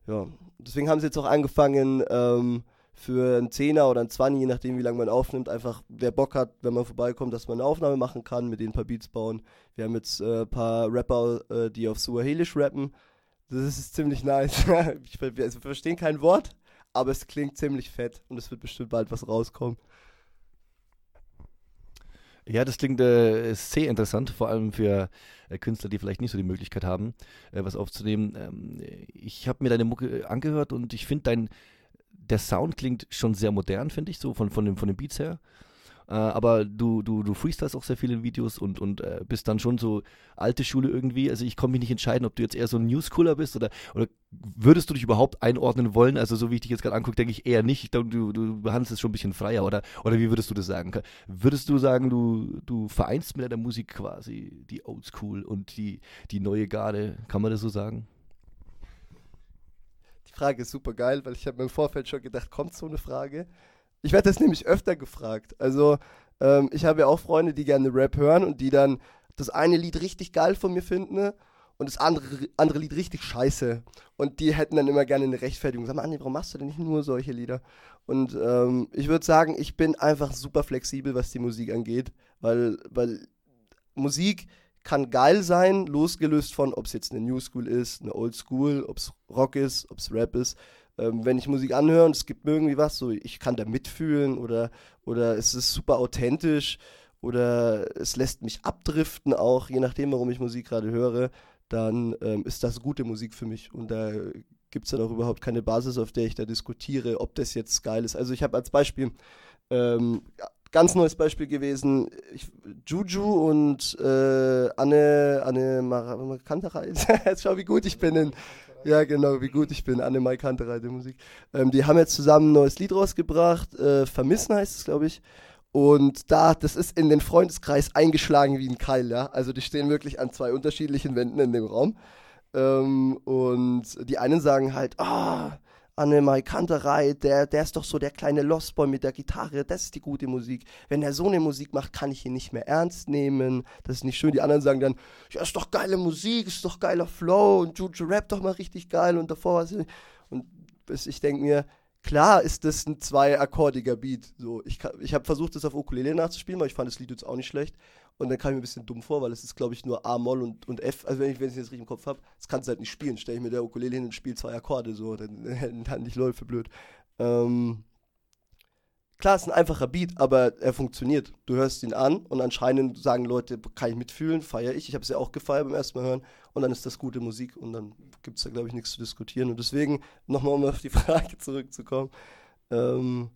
Ja, deswegen haben sie jetzt auch angefangen, ähm, für einen Zehner oder einen Zwanni, je nachdem wie lange man aufnimmt, einfach wer Bock hat, wenn man vorbeikommt, dass man eine Aufnahme machen kann, mit denen ein paar Beats bauen. Wir haben jetzt ein äh, paar Rapper, äh, die auf Suahelisch rappen. Das ist ziemlich nice. ich, wir, also, wir verstehen kein Wort, aber es klingt ziemlich fett und es wird bestimmt bald was rauskommen. Ja, das klingt äh, sehr interessant, vor allem für äh, Künstler, die vielleicht nicht so die Möglichkeit haben, äh, was aufzunehmen. Ähm, ich habe mir deine Mucke angehört und ich finde dein der Sound klingt schon sehr modern, finde ich, so von, von, dem, von den Beats her. Äh, aber du, du, du freestylst auch sehr viel in Videos und, und äh, bist dann schon so alte Schule irgendwie. Also ich kann mich nicht entscheiden, ob du jetzt eher so ein Newschooler bist oder, oder würdest du dich überhaupt einordnen wollen? Also so wie ich dich jetzt gerade angucke, denke ich eher nicht. Ich glaube, du, du behandelst es schon ein bisschen freier oder, oder wie würdest du das sagen? Würdest du sagen, du, du vereinst mit deiner Musik quasi die Oldschool und die, die neue Garde? Kann man das so sagen? Frage ist super geil, weil ich habe mir im Vorfeld schon gedacht, kommt so eine Frage? Ich werde das nämlich öfter gefragt. Also ähm, ich habe ja auch Freunde, die gerne Rap hören und die dann das eine Lied richtig geil von mir finden und das andere, andere Lied richtig scheiße. Und die hätten dann immer gerne eine Rechtfertigung. Sag mal, Andi, warum machst du denn nicht nur solche Lieder? Und ähm, ich würde sagen, ich bin einfach super flexibel, was die Musik angeht, weil, weil Musik kann geil sein, losgelöst von, ob es jetzt eine New School ist, eine Old School, ob es Rock ist, ob es Rap ist. Ähm, wenn ich Musik anhöre und es gibt mir irgendwie was, so ich kann da mitfühlen oder, oder es ist super authentisch oder es lässt mich abdriften auch, je nachdem, warum ich Musik gerade höre, dann ähm, ist das gute Musik für mich. Und da gibt es dann auch überhaupt keine Basis, auf der ich da diskutiere, ob das jetzt geil ist. Also ich habe als Beispiel, ähm, ganz neues Beispiel gewesen, ich, Juju und äh, Anne, Anne Mar Kanterei, schau wie gut ich bin in, ja genau, wie gut ich bin, Anne Mai Kanterei, Musik. Ähm, die haben jetzt zusammen ein neues Lied rausgebracht, äh, Vermissen heißt es, glaube ich. Und da, das ist in den Freundeskreis eingeschlagen wie ein Keil, ja. Also die stehen wirklich an zwei unterschiedlichen Wänden in dem Raum. Ähm, und die einen sagen halt, ah, oh, Annemai Kanterei, der, der ist doch so der kleine Lost Boy mit der Gitarre, das ist die gute Musik. Wenn er so eine Musik macht, kann ich ihn nicht mehr ernst nehmen. Das ist nicht schön. Die anderen sagen dann, ja, ist doch geile Musik, ist doch geiler Flow und Juju Rap doch mal richtig geil und davor was. Und ich denke mir, Klar ist das ein zweiakkordiger Beat. So, ich ich habe versucht, das auf Ukulele nachzuspielen, weil ich fand das Lied jetzt auch nicht schlecht. Und dann kam ich mir ein bisschen dumm vor, weil es ist, glaube ich, nur A, Moll und, und F. Also wenn ich es jetzt richtig im Kopf habe, das kannst du halt nicht spielen. Stell ich mir der Ukulele hin und spiele zwei Akkorde, so, dann, dann nicht läuft für blöd. Ähm, klar, es ist ein einfacher Beat, aber er funktioniert. Du hörst ihn an und anscheinend sagen Leute, kann ich mitfühlen, feiere ich. Ich habe es ja auch gefeiert beim ersten Mal hören und dann ist das gute Musik und dann gibt es da, glaube ich, nichts zu diskutieren. Und deswegen, nochmal um auf die Frage zurückzukommen, ähm,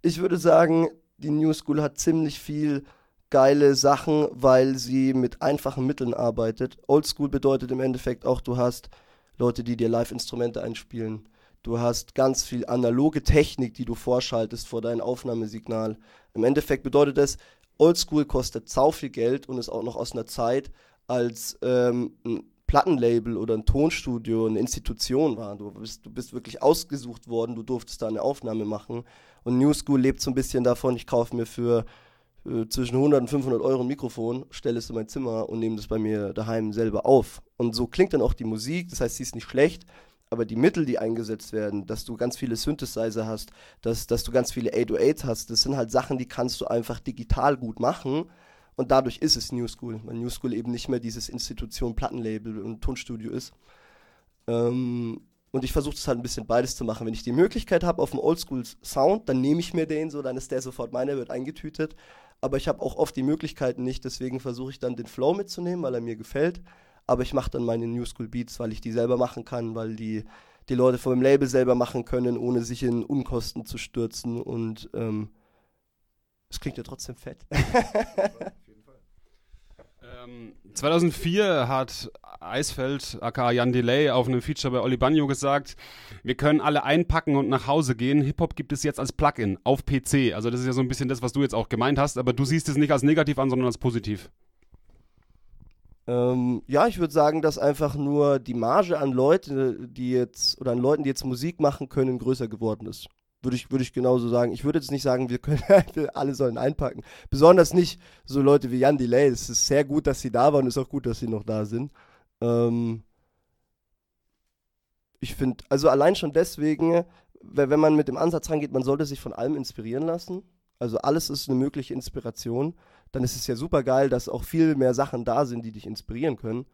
ich würde sagen, die New School hat ziemlich viel geile Sachen, weil sie mit einfachen Mitteln arbeitet. Old School bedeutet im Endeffekt auch, du hast Leute, die dir Live-Instrumente einspielen Du hast ganz viel analoge Technik, die du vorschaltest vor dein Aufnahmesignal. Im Endeffekt bedeutet das, Oldschool kostet sau viel Geld und ist auch noch aus einer Zeit, als ähm, ein Plattenlabel oder ein Tonstudio eine Institution war. Du bist, du bist wirklich ausgesucht worden, du durftest da eine Aufnahme machen. Und New School lebt so ein bisschen davon, ich kaufe mir für zwischen 100 und 500 Euro ein Mikrofon, stelle es in mein Zimmer und nehme das bei mir daheim selber auf. Und so klingt dann auch die Musik, das heißt, sie ist nicht schlecht, aber die Mittel, die eingesetzt werden, dass du ganz viele Synthesizer hast, dass, dass du ganz viele 808 hast, das sind halt Sachen, die kannst du einfach digital gut machen. Und dadurch ist es New School, weil New School eben nicht mehr dieses Institution, Plattenlabel und Tonstudio ist. Ähm, und ich versuche es halt ein bisschen beides zu machen. Wenn ich die Möglichkeit habe auf dem Oldschool-Sound, dann nehme ich mir den so, dann ist der sofort meiner, wird eingetütet. Aber ich habe auch oft die Möglichkeiten nicht, deswegen versuche ich dann den Flow mitzunehmen, weil er mir gefällt. Aber ich mache dann meine New School Beats, weil ich die selber machen kann, weil die die Leute vom Label selber machen können, ohne sich in Unkosten zu stürzen. Und ähm, es klingt ja trotzdem fett. 2004 ähm, hat Eisfeld, aka Jan Delay, auf einem Feature bei Oli Banjo gesagt, wir können alle einpacken und nach Hause gehen. Hip-Hop gibt es jetzt als Plugin auf PC. Also das ist ja so ein bisschen das, was du jetzt auch gemeint hast, aber du siehst es nicht als negativ an, sondern als positiv. Ähm, ja, ich würde sagen, dass einfach nur die Marge an Leute, die jetzt, oder an Leuten, die jetzt Musik machen können, größer geworden ist. Würde ich, würde ich genauso sagen. Ich würde jetzt nicht sagen, wir können, alle sollen einpacken. Besonders nicht so Leute wie Jan Delay. Es ist sehr gut, dass sie da waren, es ist auch gut, dass sie noch da sind. Ähm, ich finde, also allein schon deswegen, wenn man mit dem Ansatz rangeht, man sollte sich von allem inspirieren lassen. Also alles ist eine mögliche Inspiration dann ist es ja super geil, dass auch viel mehr Sachen da sind, die dich inspirieren können.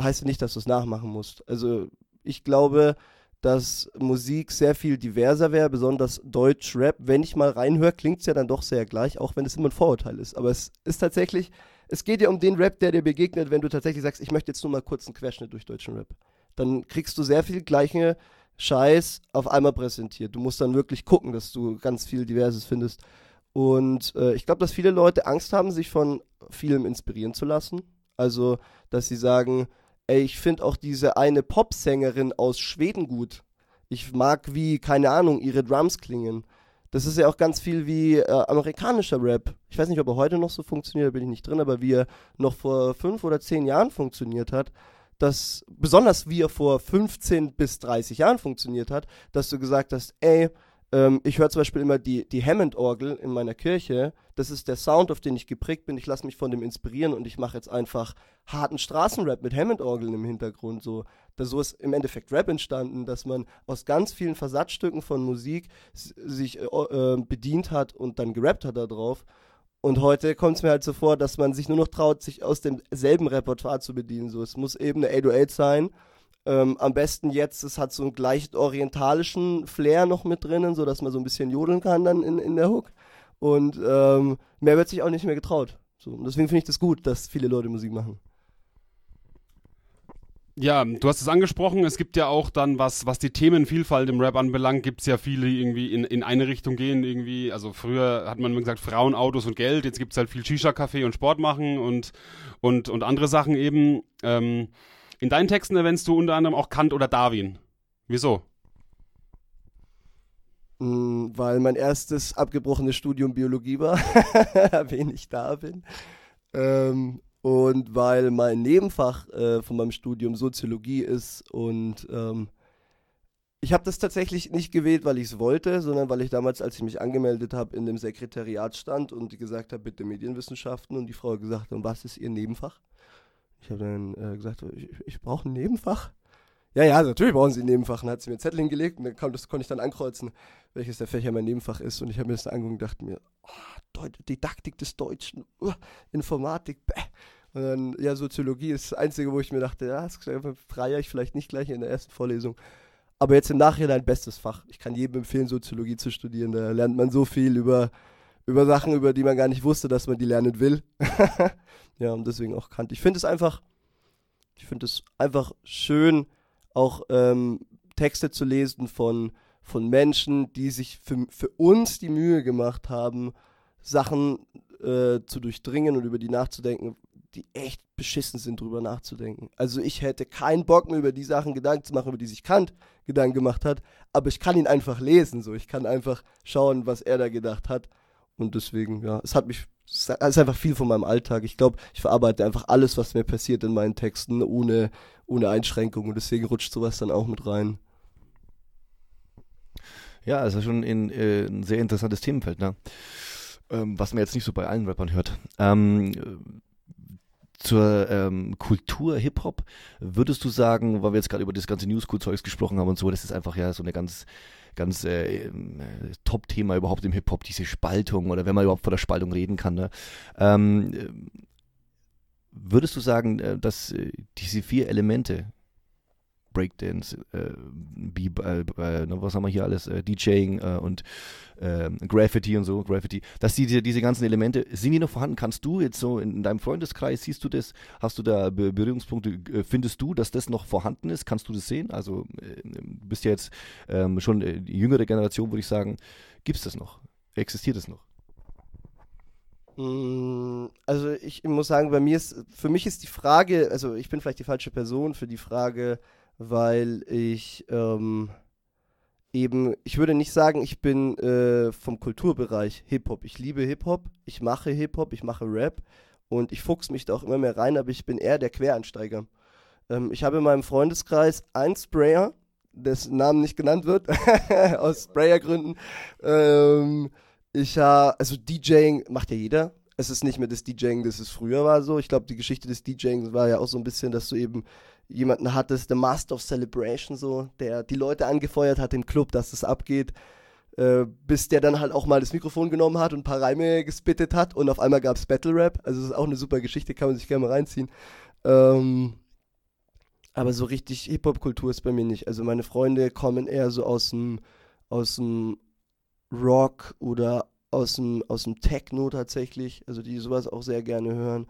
Heißt nicht, dass du es nachmachen musst. Also ich glaube, dass Musik sehr viel diverser wäre, besonders Deutsch-Rap. Wenn ich mal reinhöre, klingt es ja dann doch sehr gleich, auch wenn es immer ein Vorurteil ist. Aber es ist tatsächlich, es geht ja um den Rap, der dir begegnet, wenn du tatsächlich sagst, ich möchte jetzt nur mal kurz einen Querschnitt durch deutschen Rap. Dann kriegst du sehr viel gleiche Scheiß auf einmal präsentiert. Du musst dann wirklich gucken, dass du ganz viel Diverses findest. Und äh, ich glaube, dass viele Leute Angst haben, sich von vielem inspirieren zu lassen. Also, dass sie sagen, ey, ich finde auch diese eine Popsängerin aus Schweden gut. Ich mag, wie, keine Ahnung, ihre Drums klingen. Das ist ja auch ganz viel wie äh, amerikanischer Rap. Ich weiß nicht, ob er heute noch so funktioniert, da bin ich nicht drin, aber wie er noch vor fünf oder zehn Jahren funktioniert hat, dass, besonders wie er vor 15 bis 30 Jahren funktioniert hat, dass du gesagt hast, ey, Ähm, ich höre zum Beispiel immer die, die Hammond-Orgel in meiner Kirche. Das ist der Sound, auf den ich geprägt bin. Ich lasse mich von dem inspirieren und ich mache jetzt einfach harten Straßenrap mit Hammond-Orgeln im Hintergrund. So. Da, so ist im Endeffekt Rap entstanden, dass man aus ganz vielen Versatzstücken von Musik sich äh, äh, bedient hat und dann gerappt hat darauf. Und heute kommt es mir halt so vor, dass man sich nur noch traut, sich aus demselben Repertoire zu bedienen. So, es muss eben eine 808 sein ähm, am besten jetzt, es hat so einen leicht orientalischen Flair noch mit drinnen, sodass man so ein bisschen jodeln kann dann in, in der Hook. Und ähm, mehr wird sich auch nicht mehr getraut. So, deswegen finde ich das gut, dass viele Leute Musik machen. Ja, du hast es angesprochen, es gibt ja auch dann, was, was die Themenvielfalt im Rap anbelangt, gibt es ja viele, die irgendwie in, in eine Richtung gehen, irgendwie, also früher hat man gesagt, Frauen, Autos und Geld, jetzt gibt es halt viel Shisha-Café und Sport machen und, und, und andere Sachen eben. Ähm, in deinen Texten erwähnst du unter anderem auch Kant oder Darwin. Wieso? Mm, weil mein erstes abgebrochenes Studium Biologie war, wen ich da bin. Ähm, und weil mein Nebenfach äh, von meinem Studium Soziologie ist und ähm, ich habe das tatsächlich nicht gewählt, weil ich es wollte, sondern weil ich damals, als ich mich angemeldet habe, in dem Sekretariat stand und gesagt habe, bitte Medienwissenschaften und die Frau gesagt hat, was ist ihr Nebenfach? Ich habe dann äh, gesagt, ich, ich brauche ein Nebenfach. Ja, ja, natürlich brauchen sie ein Nebenfach. dann hat sie mir ein Zettel hingelegt und dann kam, das konnte ich dann ankreuzen, welches der Fächer mein Nebenfach ist. Und ich habe mir das angeguckt und dachte mir, oh, Didaktik des Deutschen, uh, Informatik, bäh. Und dann, ja, Soziologie ist das Einzige, wo ich mir dachte, ja, das freier ich vielleicht nicht gleich in der ersten Vorlesung. Aber jetzt im Nachhinein bestes Fach. Ich kann jedem empfehlen, Soziologie zu studieren. Da lernt man so viel über, über Sachen, über die man gar nicht wusste, dass man die lernen will. Ja, und deswegen auch Kant. Ich finde es einfach, ich finde es einfach schön, auch ähm, Texte zu lesen von, von Menschen, die sich für, für uns die Mühe gemacht haben, Sachen äh, zu durchdringen und über die nachzudenken, die echt beschissen sind, drüber nachzudenken. Also ich hätte keinen Bock mehr über die Sachen Gedanken zu machen, über die sich Kant Gedanken gemacht hat, aber ich kann ihn einfach lesen, so ich kann einfach schauen, was er da gedacht hat und deswegen, ja, es hat mich es ist einfach viel von meinem Alltag. Ich glaube, ich verarbeite einfach alles, was mir passiert in meinen Texten, ohne, ohne Einschränkung. Und deswegen rutscht sowas dann auch mit rein. Ja, also schon in, äh, ein sehr interessantes Themenfeld, ne? Ähm, was man jetzt nicht so bei allen Rappern hört. Ähm, zur ähm, Kultur Hip-Hop, würdest du sagen, weil wir jetzt gerade über das ganze New School-Zeugs gesprochen haben und so, das ist einfach ja so eine ganz ganz äh, äh, Top-Thema überhaupt im Hip-Hop, diese Spaltung oder wenn man überhaupt von der Spaltung reden kann. Ne? Ähm, würdest du sagen, äh, dass äh, diese vier Elemente, Breakdance, äh, B äh, äh, was haben wir hier alles, äh, DJing äh, und äh, Graffiti und so, Graffiti, dass diese, diese ganzen Elemente, sind die noch vorhanden? Kannst du jetzt so in deinem Freundeskreis, siehst du das, hast du da Be Berührungspunkte, findest du, dass das noch vorhanden ist? Kannst du das sehen? Also bist ja jetzt ähm, schon die jüngere Generation, würde ich sagen, gibt es das noch? Existiert es noch? Mm, also ich muss sagen, bei mir ist, für mich ist die Frage, also ich bin vielleicht die falsche Person für die Frage, weil ich ähm, eben, ich würde nicht sagen, ich bin äh, vom Kulturbereich Hip-Hop. Ich liebe Hip-Hop, ich mache Hip-Hop, ich mache Rap und ich fuchs mich da auch immer mehr rein, aber ich bin eher der Quereinsteiger. Ähm, ich habe in meinem Freundeskreis einen Sprayer, dessen Namen nicht genannt wird, aus Sprayergründen. Ähm, ich habe, also DJing macht ja jeder. Es ist nicht mehr das DJing, das es früher war so. Ich glaube, die Geschichte des DJings war ja auch so ein bisschen, dass du eben jemanden hattest, der Master of Celebration, so, der die Leute angefeuert hat im Club, dass es abgeht, äh, bis der dann halt auch mal das Mikrofon genommen hat und ein paar Reime gespittet hat und auf einmal gab es Battle Rap. Also das ist auch eine super Geschichte, kann man sich gerne mal reinziehen. Ähm, aber so richtig Hip-Hop-Kultur ist bei mir nicht. Also meine Freunde kommen eher so aus dem, aus dem Rock oder aus dem, aus dem Techno tatsächlich, also die sowas auch sehr gerne hören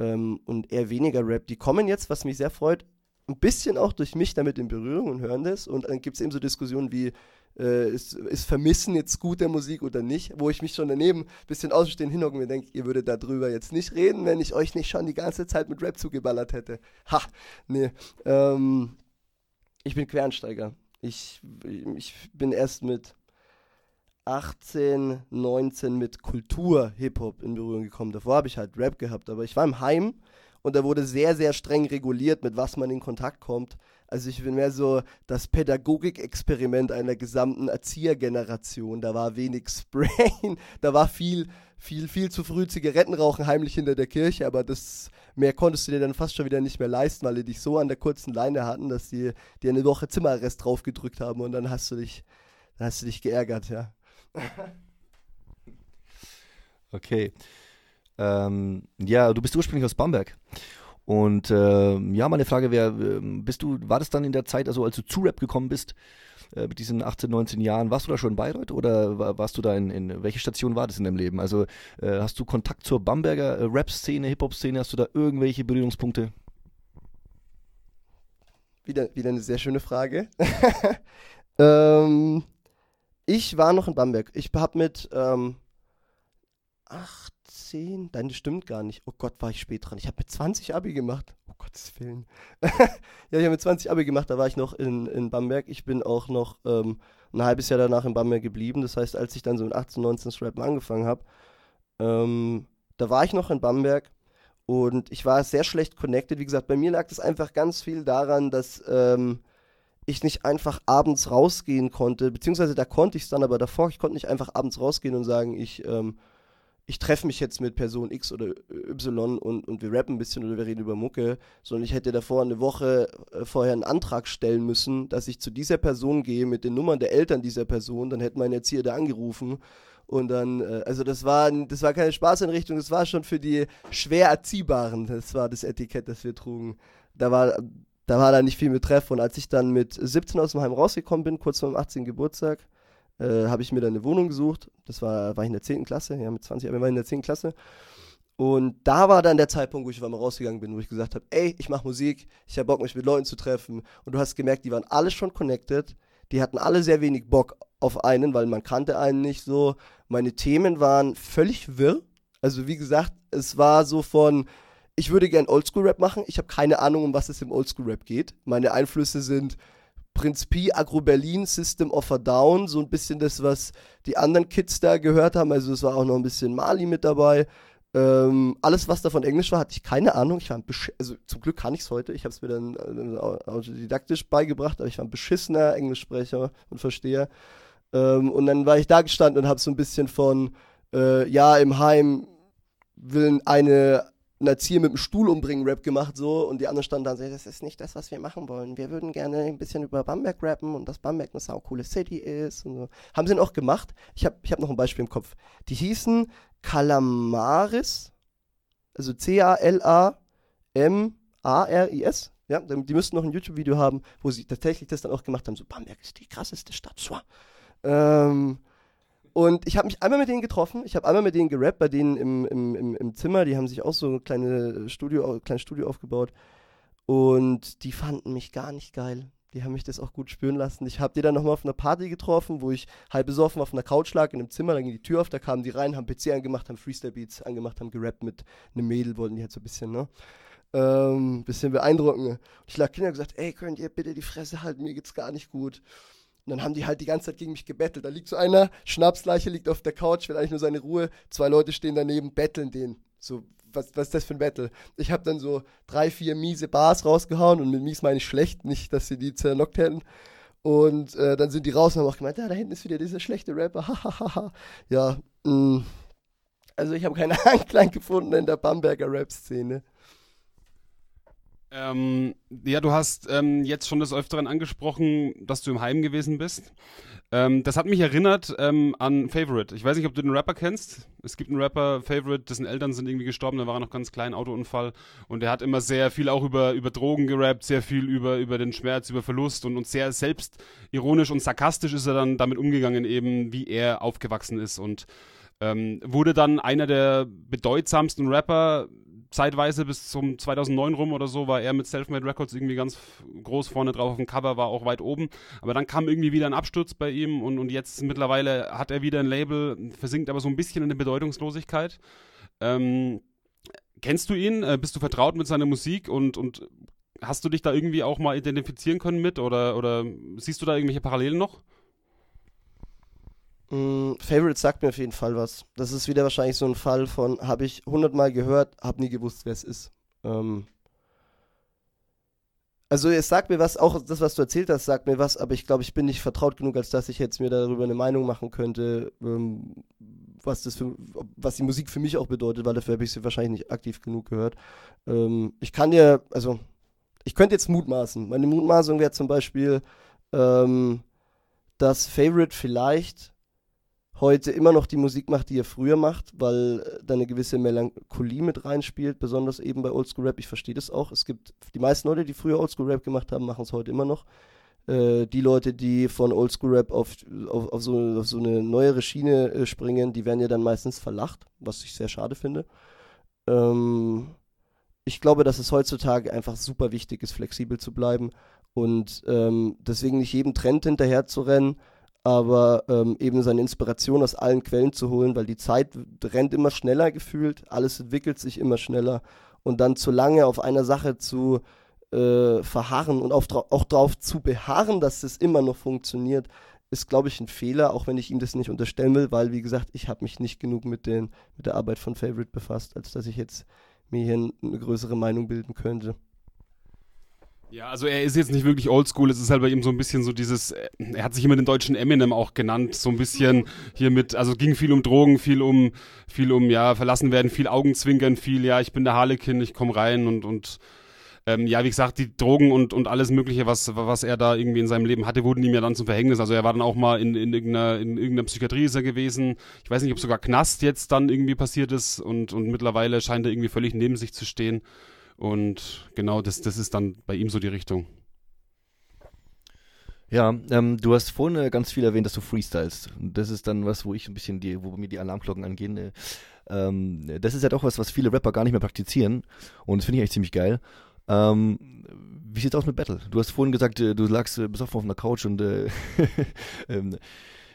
ähm, und eher weniger Rap. Die kommen jetzt, was mich sehr freut, ein bisschen auch durch mich damit in Berührung und hören das. Und dann gibt es eben so Diskussionen wie, äh, ist, ist, Vermissen jetzt gut der Musik oder nicht, wo ich mich schon daneben ein bisschen ausstehen hinhocken und mir denke, ihr würdet darüber jetzt nicht reden, wenn ich euch nicht schon die ganze Zeit mit Rap zugeballert hätte. Ha, nee. Ähm, ich bin Quereinsteiger. Ich, ich bin erst mit 18, 19 mit Kultur Hip-Hop in Berührung gekommen. Davor habe ich halt Rap gehabt, aber ich war im Heim und da wurde sehr, sehr streng reguliert, mit was man in Kontakt kommt. Also ich bin mehr so das Pädagogikexperiment einer gesamten Erziehergeneration. Da war wenig Sprayen, da war viel, viel, viel zu früh Zigaretten rauchen heimlich hinter der Kirche, aber das mehr konntest du dir dann fast schon wieder nicht mehr leisten, weil die dich so an der kurzen Leine hatten, dass die dir eine Woche Zimmerarrest draufgedrückt haben und dann hast du dich, dann hast du dich geärgert, ja. Okay. Ähm, ja, du bist ursprünglich aus Bamberg. Und äh, ja, meine Frage wäre, ähm, bist du, war das dann in der Zeit, also als du zu Rap gekommen bist, äh, mit diesen 18, 19 Jahren, warst du da schon in Bayreuth oder warst du da in, in welche Station war das in deinem Leben? Also äh, hast du Kontakt zur Bamberger äh, Rap-Szene, Hip-Hop-Szene, hast du da irgendwelche Berührungspunkte? Wieder, wieder eine sehr schöne Frage. ähm, ich war noch in Bamberg. Ich habe mit ähm, 18, nein, das stimmt gar nicht. Oh Gott, war ich spät dran. Ich habe mit 20 Abi gemacht. Oh Gottes Willen. ja, ich habe mit 20 Abi gemacht, da war ich noch in, in Bamberg. Ich bin auch noch ähm, ein halbes Jahr danach in Bamberg geblieben. Das heißt, als ich dann so mit 18, 19 das Rappen angefangen habe, ähm, da war ich noch in Bamberg und ich war sehr schlecht connected. Wie gesagt, bei mir lag das einfach ganz viel daran, dass ähm, ich nicht einfach abends rausgehen konnte, beziehungsweise da konnte ich es dann, aber davor, ich konnte nicht einfach abends rausgehen und sagen, ich ähm, ich treffe mich jetzt mit Person X oder Y und, und wir rappen ein bisschen oder wir reden über Mucke, sondern ich hätte davor eine Woche äh, vorher einen Antrag stellen müssen, dass ich zu dieser Person gehe mit den Nummern der Eltern dieser Person, dann hätte mein Erzieher da angerufen und dann, äh, also das war, das war keine Spaßeinrichtung, das war schon für die schwer Erziehbaren, das war das Etikett, das wir trugen. Da war, da war da nicht viel mit Treff und als ich dann mit 17 aus dem Heim rausgekommen bin, kurz vor meinem 18. Geburtstag, äh, habe ich mir dann eine Wohnung gesucht. Das war, war ich in der 10. Klasse, ja, mit 20, aber war ich in der 10. Klasse. Und da war dann der Zeitpunkt, wo ich mal rausgegangen bin, wo ich gesagt habe, ey, ich mache Musik, ich habe Bock, mich mit Leuten zu treffen. Und du hast gemerkt, die waren alle schon connected, die hatten alle sehr wenig Bock auf einen, weil man kannte einen nicht so. Meine Themen waren völlig wirr. Also wie gesagt, es war so von, ich würde gern Oldschool-Rap machen, ich habe keine Ahnung, um was es im Oldschool-Rap geht. Meine Einflüsse sind Prinz Pi, Agro Berlin, System of a Down, so ein bisschen das, was die anderen Kids da gehört haben. Also es war auch noch ein bisschen Mali mit dabei. Ähm, alles, was davon Englisch war, hatte ich keine Ahnung. Ich war also zum Glück kann ich es heute. Ich habe es mir dann äh, autodidaktisch beigebracht, aber ich war ein beschissener Englischsprecher und Versteher. Ähm, und dann war ich da gestanden und habe so ein bisschen von, äh, ja, im Heim will eine ein Erzieher mit dem Stuhl umbringen Rap gemacht so und die anderen standen da und sagten, das ist nicht das, was wir machen wollen. Wir würden gerne ein bisschen über Bamberg rappen und dass Bamberg eine saukoole City ist und so. Haben sie dann auch gemacht. Ich habe ich hab noch ein Beispiel im Kopf. Die hießen Calamaris, also C-A-L-A-M-A-R-I-S. Ja, die müssten noch ein YouTube-Video haben, wo sie tatsächlich das dann auch gemacht haben. So, Bamberg ist die krasseste Stadt. Ähm, und ich habe mich einmal mit denen getroffen, ich habe einmal mit denen gerappt, bei denen im, im, im, im Zimmer, die haben sich auch so ein kleine Studio, kleines Studio aufgebaut. Und die fanden mich gar nicht geil. Die haben mich das auch gut spüren lassen. Ich habe die dann nochmal auf einer Party getroffen, wo ich halb besoffen auf einer Couch lag in einem Zimmer, dann ging die Tür auf, da kamen die rein, haben PC angemacht, haben Freestyle-Beats angemacht, haben gerappt mit einem Mädel, wollten die halt so ein bisschen, ne? Ähm, bisschen beeindrucken. Und ich lag Kinder gesagt, ey, könnt ihr bitte die Fresse halten, mir geht's gar nicht gut. Und dann haben die halt die ganze Zeit gegen mich gebettelt. Da liegt so einer, Schnapsleiche liegt auf der Couch, will eigentlich nur seine Ruhe. Zwei Leute stehen daneben, betteln den. So, was, was ist das für ein Battle? Ich habe dann so drei, vier miese Bars rausgehauen und mit mies meine ich schlecht, nicht, dass sie die zerlockt hätten. Und äh, dann sind die raus und haben auch gemeint, ja, da hinten ist wieder dieser schlechte Rapper, hahaha. ja, mh. Mm. also ich habe keine Anklang gefunden in der Bamberger Rap-Szene. Ähm, ja, du hast ähm, jetzt schon des Öfteren angesprochen, dass du im Heim gewesen bist. Ähm, das hat mich erinnert ähm, an Favorite. Ich weiß nicht, ob du den Rapper kennst. Es gibt einen Rapper, Favorite, dessen Eltern sind irgendwie gestorben, da war er noch ganz klein, Autounfall. Und der hat immer sehr viel auch über, über Drogen gerappt, sehr viel über, über den Schmerz, über Verlust und, und sehr selbstironisch und sarkastisch ist er dann damit umgegangen, eben wie er aufgewachsen ist. Und ähm, wurde dann einer der bedeutsamsten Rapper zeitweise bis zum 2009 rum oder so war er mit Selfmade Records irgendwie ganz groß vorne drauf auf dem Cover, war auch weit oben. Aber dann kam irgendwie wieder ein Absturz bei ihm und, und jetzt mittlerweile hat er wieder ein Label, versinkt aber so ein bisschen in der Bedeutungslosigkeit. Ähm, kennst du ihn? Äh, bist du vertraut mit seiner Musik und, und hast du dich da irgendwie auch mal identifizieren können mit oder, oder siehst du da irgendwelche Parallelen noch? Mm, Favorite sagt mir auf jeden Fall was. Das ist wieder wahrscheinlich so ein Fall von, habe ich hundertmal gehört, habe nie gewusst, wer es ist. Ähm, Also es sagt mir was, auch das, was du erzählt hast, sagt mir was, aber ich glaube, ich bin nicht vertraut genug, als dass ich jetzt mir darüber eine Meinung machen könnte, ähm, was das für, was die Musik für mich auch bedeutet, weil dafür habe ich sie wahrscheinlich nicht aktiv genug gehört. Ähm, ich kann dir, also ich könnte jetzt mutmaßen. Meine Mutmaßung wäre zum Beispiel, ähm, dass Favorite vielleicht heute immer noch die Musik macht, die er früher macht, weil äh, da eine gewisse Melancholie mit reinspielt, besonders eben bei Oldschool Rap. Ich verstehe das auch. Es gibt die meisten Leute, die früher Oldschool Rap gemacht haben, machen es heute immer noch. Äh, die Leute, die von Oldschool Rap auf, auf, auf, so, auf so eine neuere Schiene äh, springen, die werden ja dann meistens verlacht, was ich sehr schade finde. Ähm, ich glaube, dass es heutzutage einfach super wichtig ist, flexibel zu bleiben und ähm, deswegen nicht jedem Trend hinterher zu rennen aber ähm, eben seine Inspiration aus allen Quellen zu holen, weil die Zeit rennt immer schneller gefühlt, alles entwickelt sich immer schneller und dann zu lange auf einer Sache zu äh, verharren und auf, auch darauf zu beharren, dass es immer noch funktioniert, ist, glaube ich, ein Fehler, auch wenn ich ihm das nicht unterstellen will, weil, wie gesagt, ich habe mich nicht genug mit, den, mit der Arbeit von Favorite befasst, als dass ich jetzt mir hier eine größere Meinung bilden könnte. Ja, also er ist jetzt nicht wirklich oldschool, es ist halt bei ihm so ein bisschen so dieses, er hat sich immer den deutschen Eminem auch genannt, so ein bisschen hier mit, also ging viel um Drogen, viel um, viel um, ja, verlassen werden, viel Augenzwinkern, viel, ja, ich bin der Harlekin, ich komm rein und, und, ähm, ja, wie gesagt, die Drogen und, und alles Mögliche, was, was er da irgendwie in seinem Leben hatte, wurden ihm ja dann zum Verhängnis. Also er war dann auch mal in, in, irgendeiner, in irgendeiner Psychiatrie ist er gewesen. Ich weiß nicht, ob sogar Knast jetzt dann irgendwie passiert ist und, und mittlerweile scheint er irgendwie völlig neben sich zu stehen. Und genau, das, das ist dann bei ihm so die Richtung. Ja, ähm, du hast vorhin äh, ganz viel erwähnt, dass du freestylst. Das ist dann was, wo ich ein bisschen die, wo mir die Alarmglocken angehen. Äh, ähm, das ist ja doch was, was viele Rapper gar nicht mehr praktizieren. Und das finde ich eigentlich ziemlich geil. Ähm, wie sieht's aus mit Battle? Du hast vorhin gesagt, äh, du lagst äh, besoffen auf einer Couch und äh, ähm,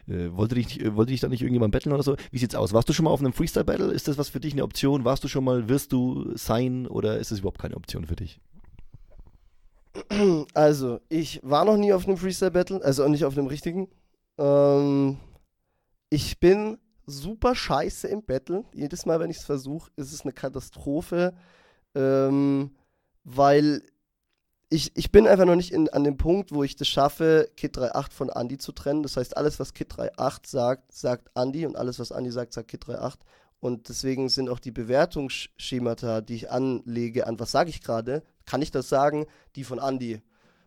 äh, wollte, dich, wollte dich da nicht irgendjemand betteln oder so? Wie sieht's aus? Warst du schon mal auf einem Freestyle-Battle? Ist das was für dich eine Option? Warst du schon mal, wirst du sein oder ist das überhaupt keine Option für dich? Also, ich war noch nie auf einem Freestyle-Battle, also auch nicht auf einem richtigen. Ähm, ich bin super scheiße im Battle. Jedes Mal, wenn ich es versuche, ist es eine Katastrophe, ähm, weil ich, ich bin einfach noch nicht in, an dem Punkt, wo ich das schaffe, Kit 3.8 von Andy zu trennen. Das heißt, alles, was Kit 3.8 sagt, sagt Andy und alles, was Andy sagt, sagt Kit 3.8. Und deswegen sind auch die Bewertungsschemata, die ich anlege, an was sage ich gerade, kann ich das sagen, die von Andy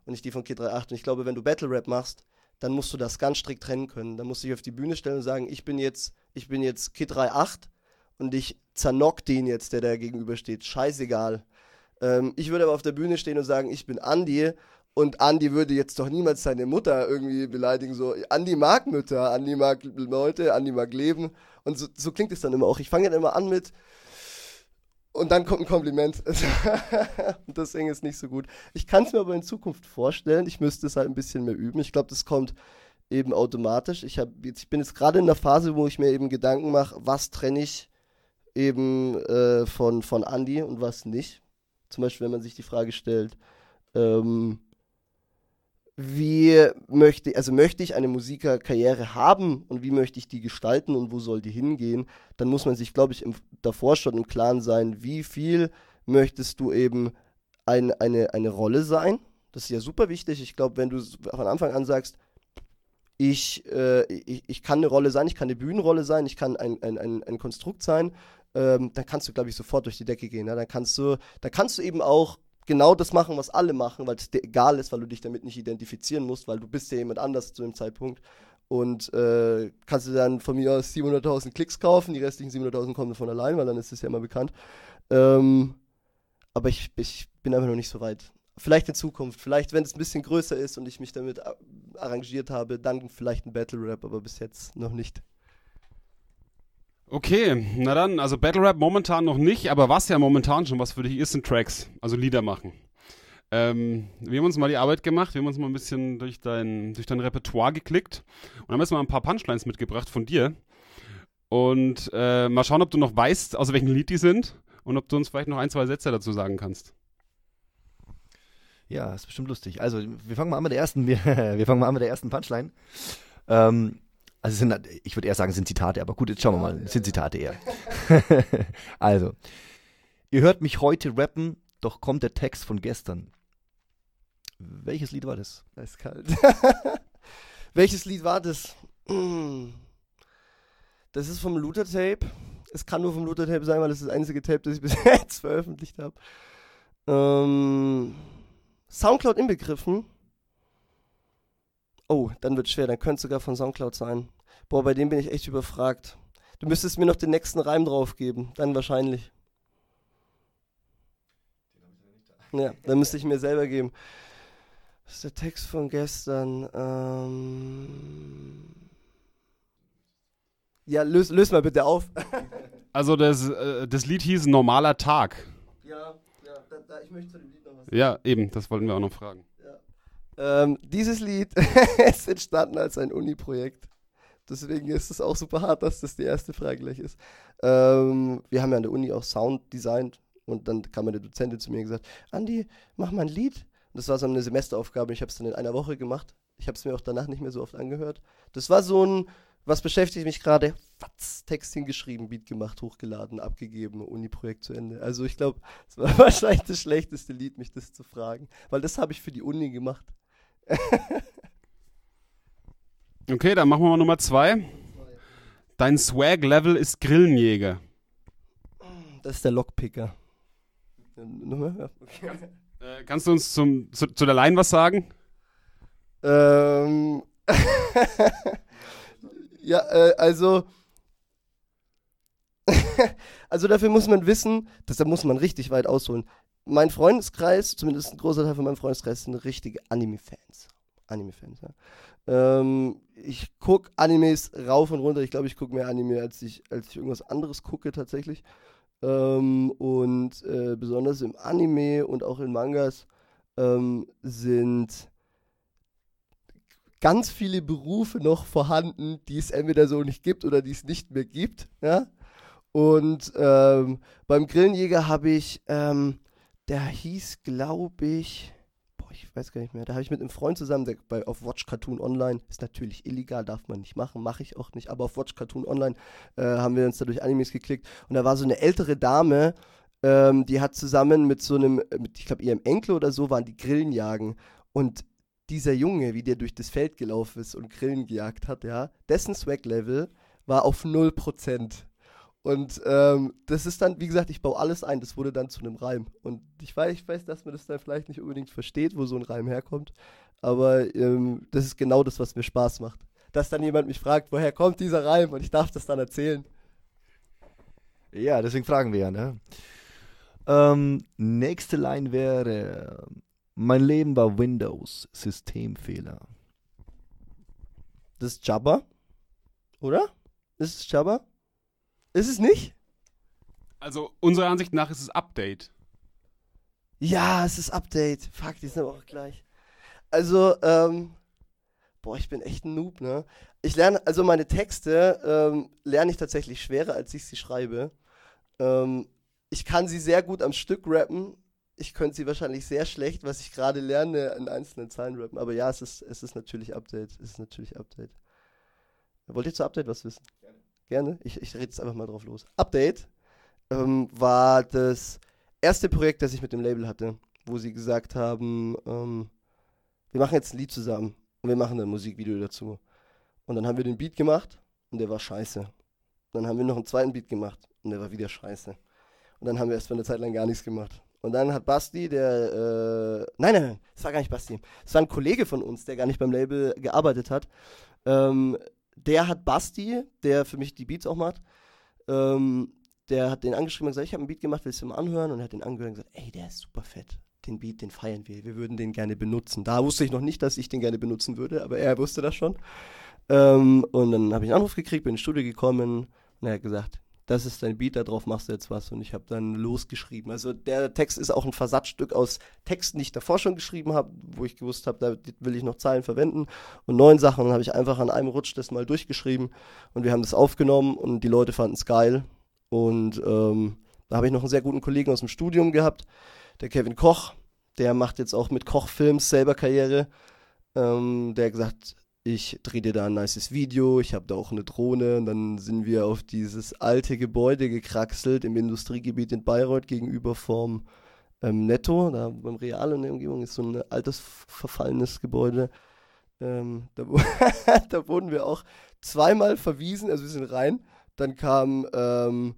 und nicht die von Kit 3.8. Und ich glaube, wenn du Battle Rap machst, dann musst du das ganz strikt trennen können. Dann musst du dich auf die Bühne stellen und sagen, ich bin jetzt, ich bin jetzt Kit 3.8 und ich zernock den jetzt, der da gegenübersteht. Scheißegal. Ähm, ich würde aber auf der Bühne stehen und sagen, ich bin Andi und Andi würde jetzt doch niemals seine Mutter irgendwie beleidigen. So, Andi mag Mütter, Andi mag Leute, Andi mag Leben. Und so, so klingt es dann immer auch. Ich fange dann immer an mit. Und dann kommt ein Kompliment. und deswegen ist nicht so gut. Ich kann es mir aber in Zukunft vorstellen. Ich müsste es halt ein bisschen mehr üben. Ich glaube, das kommt eben automatisch. Ich, hab jetzt, ich bin jetzt gerade in der Phase, wo ich mir eben Gedanken mache, was trenne ich eben äh, von, von Andi und was nicht. Zum Beispiel, wenn man sich die Frage stellt, ähm, wie möchte, also möchte ich eine Musikerkarriere haben und wie möchte ich die gestalten und wo soll die hingehen, dann muss man sich, glaube ich, im, davor schon im Klaren sein, wie viel möchtest du eben ein, eine, eine Rolle sein. Das ist ja super wichtig. Ich glaube, wenn du von Anfang an sagst, ich, äh, ich, ich kann eine Rolle sein, ich kann eine Bühnenrolle sein, ich kann ein, ein, ein, ein Konstrukt sein ähm, dann kannst du, glaube ich, sofort durch die Decke gehen. Ja? Dann, kannst du, dann kannst du eben auch genau das machen, was alle machen, weil es dir egal ist, weil du dich damit nicht identifizieren musst, weil du bist ja jemand anders zu dem Zeitpunkt. Und äh, kannst du dann von mir aus 700.000 Klicks kaufen, die restlichen 700.000 kommen von allein, weil dann ist es ja immer bekannt. Ähm, aber ich, ich bin einfach noch nicht so weit. Vielleicht in Zukunft, vielleicht wenn es ein bisschen größer ist und ich mich damit arrangiert habe, dann vielleicht ein Battle Rap, aber bis jetzt noch nicht. Okay, na dann, also Battle Rap momentan noch nicht, aber was ja momentan schon was für dich ist, sind Tracks, also Lieder machen. Ähm, wir haben uns mal die Arbeit gemacht, wir haben uns mal ein bisschen durch dein, durch dein Repertoire geklickt und haben jetzt mal ein paar Punchlines mitgebracht von dir. Und äh, mal schauen, ob du noch weißt, aus welchem Lied die sind und ob du uns vielleicht noch ein, zwei Sätze dazu sagen kannst. Ja, ist bestimmt lustig. Also, wir fangen mal an mit der ersten, wir, wir fangen mal an mit der ersten Punchline. Ähm, also sind, ich würde eher sagen, sind Zitate, aber gut, jetzt schauen wir mal. Sind Zitate eher. also, ihr hört mich heute rappen, doch kommt der Text von gestern. Welches Lied war das? Eiskalt. Welches Lied war das? Das ist vom Luther Tape. Es kann nur vom Luther Tape sein, weil das ist das einzige Tape, das ich bis jetzt veröffentlicht habe. Ähm, Soundcloud inbegriffen. Oh, dann wird schwer. Dann könnte es sogar von Soundcloud sein. Boah, bei dem bin ich echt überfragt. Du müsstest mir noch den nächsten Reim drauf geben. Dann wahrscheinlich. Ja, dann müsste ich mir selber geben. Das ist der Text von gestern. Ähm ja, löse lös mal bitte auf. Also das, äh, das Lied hieß Normaler Tag. ja, ja da, da, ich möchte zu dem Lied noch was Ja, eben, das wollten wir auch noch fragen. Ähm, dieses Lied ist entstanden als ein Uni-Projekt. Deswegen ist es auch super hart, dass das die erste Frage gleich ist. Ähm, wir haben ja an der Uni auch Sound designt und dann kam meine Dozentin zu mir und gesagt, Andi, mach mal ein Lied. Und das war so eine Semesteraufgabe. Ich habe es dann in einer Woche gemacht. Ich habe es mir auch danach nicht mehr so oft angehört. Das war so ein, was beschäftigt mich gerade? Fatz, Text hingeschrieben, Beat gemacht, hochgeladen, abgegeben, Uni-Projekt zu Ende. Also ich glaube, es war wahrscheinlich das schlechteste Lied, mich das zu fragen. Weil das habe ich für die Uni gemacht. Okay, dann machen wir mal Nummer zwei. Dein Swag-Level ist Grillenjäger. Das ist der Lockpicker. Nochmal? Okay. Äh, kannst du uns zum, zu, zu der Line was sagen? Ähm. ja, äh, also. also dafür muss man wissen, dass da muss man richtig weit ausholen. Mein Freundeskreis, zumindest ein großer Teil von meinem Freundeskreis, sind richtige Anime-Fans. Anime-Fans, ja. Ähm, ich gucke Animes rauf und runter. Ich glaube, ich gucke mehr Anime, als ich, als ich irgendwas anderes gucke tatsächlich. Ähm, und äh, besonders im Anime und auch in Mangas ähm, sind ganz viele Berufe noch vorhanden, die es entweder so nicht gibt oder die es nicht mehr gibt. Ja? Und ähm, beim Grillenjäger habe ich, ähm, der hieß, glaube ich, boah, ich weiß gar nicht mehr, da habe ich mit einem Freund zusammen, der bei, auf Watch Cartoon Online, ist natürlich illegal, darf man nicht machen, mache ich auch nicht, aber auf Watch Cartoon Online äh, haben wir uns da durch Animes geklickt. Und da war so eine ältere Dame, ähm, die hat zusammen mit so einem, mit, ich glaube ihrem Enkel oder so, waren die Grillen jagen. Und dieser Junge, wie der durch das Feld gelaufen ist und Grillen gejagt hat, ja, dessen Swag-Level war auf 0%. Und ähm, das ist dann, wie gesagt, ich baue alles ein, das wurde dann zu einem Reim. Und ich weiß, ich weiß, dass man das dann vielleicht nicht unbedingt versteht, wo so ein Reim herkommt, aber ähm, das ist genau das, was mir Spaß macht. Dass dann jemand mich fragt, woher kommt dieser Reim und ich darf das dann erzählen. Ja, deswegen fragen wir ja, ne? Ähm, nächste Line wäre: Mein Leben war Windows, Systemfehler. Das ist Jabba, oder? Ist es Jabba? Ist es nicht? Also, unserer Ansicht nach ist es Update. Ja, es ist Update. Fuck, die sind aber auch gleich. Also, ähm, boah, ich bin echt ein Noob, ne? Ich lerne, also meine Texte ähm, lerne ich tatsächlich schwerer, als ich sie schreibe. Ähm, ich kann sie sehr gut am Stück rappen. Ich könnte sie wahrscheinlich sehr schlecht, was ich gerade lerne, in einzelnen Zeilen rappen. Aber ja, es ist, es ist natürlich Update. Es ist natürlich Update. Wollt ihr zu Update was wissen? Gerne. Ich, ich rede jetzt einfach mal drauf los. Update ähm, war das erste Projekt, das ich mit dem Label hatte, wo sie gesagt haben, ähm, wir machen jetzt ein Lied zusammen und wir machen ein Musikvideo dazu. Und dann haben wir den Beat gemacht und der war scheiße. Dann haben wir noch einen zweiten Beat gemacht und der war wieder scheiße. Und dann haben wir erst mal eine Zeit lang gar nichts gemacht. Und dann hat Basti, der, äh, nein, nein, nein, es war gar nicht Basti. Es war ein Kollege von uns, der gar nicht beim Label gearbeitet hat. Ähm, der hat Basti, der für mich die Beats auch macht, ähm, der hat den angeschrieben und gesagt, ich habe einen Beat gemacht, willst du mal anhören? Und er hat den angehört und gesagt, ey, der ist super fett. Den Beat, den feiern wir. Wir würden den gerne benutzen. Da wusste ich noch nicht, dass ich den gerne benutzen würde, aber er wusste das schon. Ähm, und dann habe ich einen Anruf gekriegt, bin ins Studio gekommen und er hat gesagt, das ist dein Beat, darauf machst du jetzt was. Und ich habe dann losgeschrieben. Also der Text ist auch ein Versatzstück aus Texten, die ich davor schon geschrieben habe, wo ich gewusst habe, da will ich noch Zeilen verwenden. Und neun Sachen habe ich einfach an einem Rutsch das mal durchgeschrieben. Und wir haben das aufgenommen und die Leute fanden es geil. Und ähm, da habe ich noch einen sehr guten Kollegen aus dem Studium gehabt, der Kevin Koch. Der macht jetzt auch mit Kochfilms selber Karriere. Ähm, der hat gesagt, ich drehe dir da ein nices Video, ich habe da auch eine Drohne und dann sind wir auf dieses alte Gebäude gekraxelt im Industriegebiet in Bayreuth gegenüber vom ähm, Netto, da beim Real in der Umgebung ist so ein altes, verfallenes Gebäude. Ähm, da, da, wurden wir auch zweimal verwiesen, also wir sind rein. Dann kam ähm,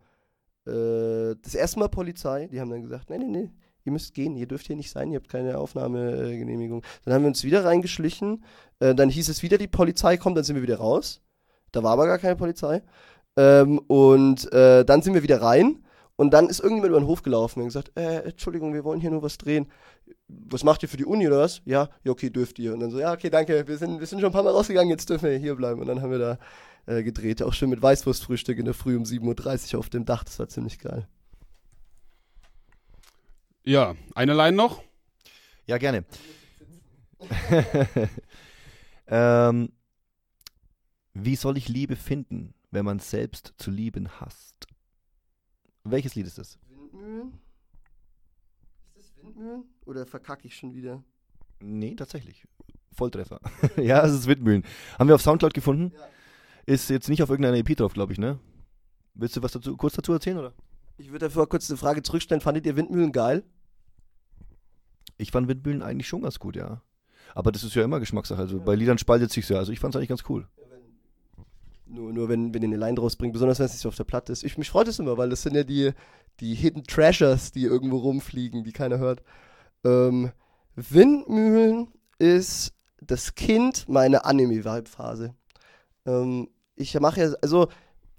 äh, das erste Mal Polizei, die haben dann gesagt, nee, nee, nee, ihr müsst gehen, ihr dürft hier nicht sein, ihr habt keine Aufnahmegenehmigung. Dann haben wir uns wieder reingeschlichen, äh, dann hieß es wieder, die Polizei kommt, dann sind wir wieder raus. Da war aber gar keine Polizei. Ähm, und äh, dann sind wir wieder rein und dann ist irgendjemand über den Hof gelaufen und gesagt, äh, Entschuldigung, wir wollen hier nur was drehen. Was macht ihr für die Uni oder was? Ja, ja, okay, dürft ihr. Und dann so, ja, okay, danke, wir sind, wir sind schon ein paar Mal rausgegangen, jetzt dürfen wir hier bleiben. Und dann haben wir da äh, gedreht, auch schön mit Weißwurstfrühstück in der Früh um 7.30 Uhr auf dem Dach, das war ziemlich geil. Ja, eine Line noch? Ja, gerne. ähm, wie soll ich Liebe finden, wenn man selbst zu lieben hasst? Welches Lied ist das? Windmühlen? Ist das Windmühlen? Oder verkacke ich schon wieder? Nee, tatsächlich. Volltreffer. ja, es ist Windmühlen. Haben wir auf Soundcloud gefunden. Ja. Ist jetzt nicht auf irgendeiner EP drauf, glaube ich, ne? Willst du was dazu, kurz dazu erzählen, oder? Ich würde dafür kurz eine Frage zurückstellen. Fandet ihr Windmühlen geil? Ich fand Windmühlen eigentlich schon ganz gut, ja. Aber das ist ja immer Geschmackssache. Also ja. bei Liedern spaltet sich ja. Also ich fand es eigentlich ganz cool. Nur, nur wenn, wenn ihr eine Line draus bringt, besonders wenn es nicht so auf der Platte ist. Ich, mich freut es immer, weil das sind ja die, die Hidden Treasures, die irgendwo rumfliegen, die keiner hört. Ähm, Windmühlen ist das Kind meiner Anime-Vibe-Phase. Ähm, ich mache ja, also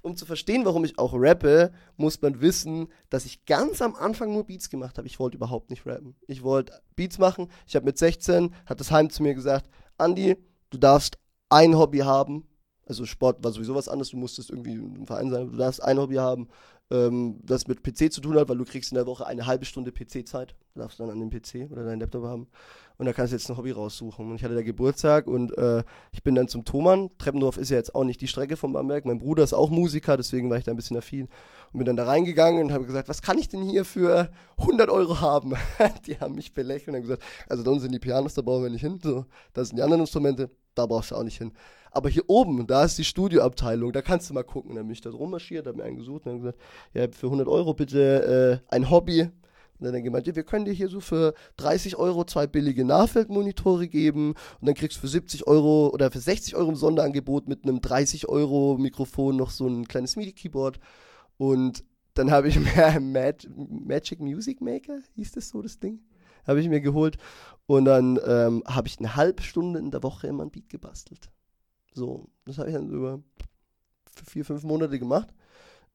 um zu verstehen, warum ich auch rappe, muss man wissen, dass ich ganz am Anfang nur Beats gemacht habe. Ich wollte überhaupt nicht rappen. Ich wollte Beats machen. Ich habe mit 16, hat das Heim zu mir gesagt, Andi, du darfst ein Hobby haben, also Sport war sowieso was anderes, du musstest irgendwie im Verein sein, du darfst ein Hobby haben, ähm, das mit PC zu tun hat, weil du kriegst in der Woche eine halbe Stunde PC-Zeit, darfst dann an dem PC oder deinen Laptop haben und da kannst du jetzt ein Hobby raussuchen. Und ich hatte da Geburtstag und äh, ich bin dann zum Thomann. Treppendorf ist ja jetzt auch nicht die Strecke von Bamberg. Mein Bruder ist auch Musiker, deswegen war ich da ein bisschen affin und bin dann da reingegangen und habe gesagt, was kann ich denn hier für 100 Euro haben? die haben mich belächelt und haben gesagt, also da sind die Pianos, da brauchen wir nicht hin. So, da sind die anderen Instrumente, da brauchst du auch nicht hin. Aber hier oben, da ist die Studioabteilung, da kannst du mal gucken. Dann bin ich da rummarschiert, habe mir einen gesucht und dann gesagt, ja, für 100 Euro bitte äh, ein Hobby. Und dann gemeint, ja, wir können dir hier so für 30 Euro zwei billige Nahfeldmonitore geben und dann kriegst du für 70 Euro oder für 60 Euro im Sonderangebot mit einem 30 Euro Mikrofon noch so ein kleines MIDI-Keyboard. Und dann habe ich mir Mag Magic Music Maker, hieß das so, das Ding? Habe ich mir geholt. Und dann ähm, habe ich eine halbe Stunde in der Woche immer ein Beat gebastelt. So, das habe ich dann über vier, fünf Monate gemacht.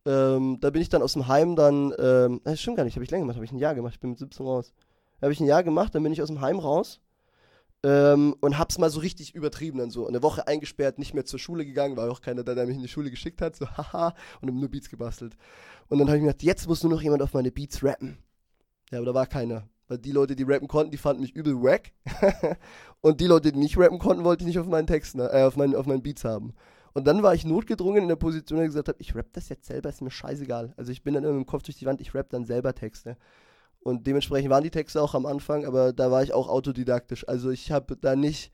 Ähm, da bin ich dann aus dem Heim dann, ähm, das stimmt gar nicht, habe ich länger gemacht, habe ich ein Jahr gemacht, ich bin mit 17 raus. Habe ich ein Jahr gemacht, dann bin ich aus dem Heim raus ähm, und hab's mal so richtig übertrieben, dann so eine Woche eingesperrt, nicht mehr zur Schule gegangen, war auch keiner da, der mich in die Schule geschickt hat, so haha, und hab nur Beats gebastelt. Und dann habe ich mir gedacht, jetzt muss nur noch jemand auf meine Beats rappen. Ja, aber da war keiner. Weil die Leute, die rappen konnten, die fanden mich übel wack. und die Leute, die nicht rappen konnten, wollte ich nicht auf meinen Texten, äh, auf meinen, auf meinen Beats haben. Und dann war ich notgedrungen in der Position, dass ich gesagt habe, ich rapp das jetzt selber, ist mir scheißegal. Also ich bin dann immer im Kopf durch die Wand, ich rapp dann selber Texte. Und dementsprechend waren die Texte auch am Anfang, aber da war ich auch autodidaktisch. Also ich habe da nicht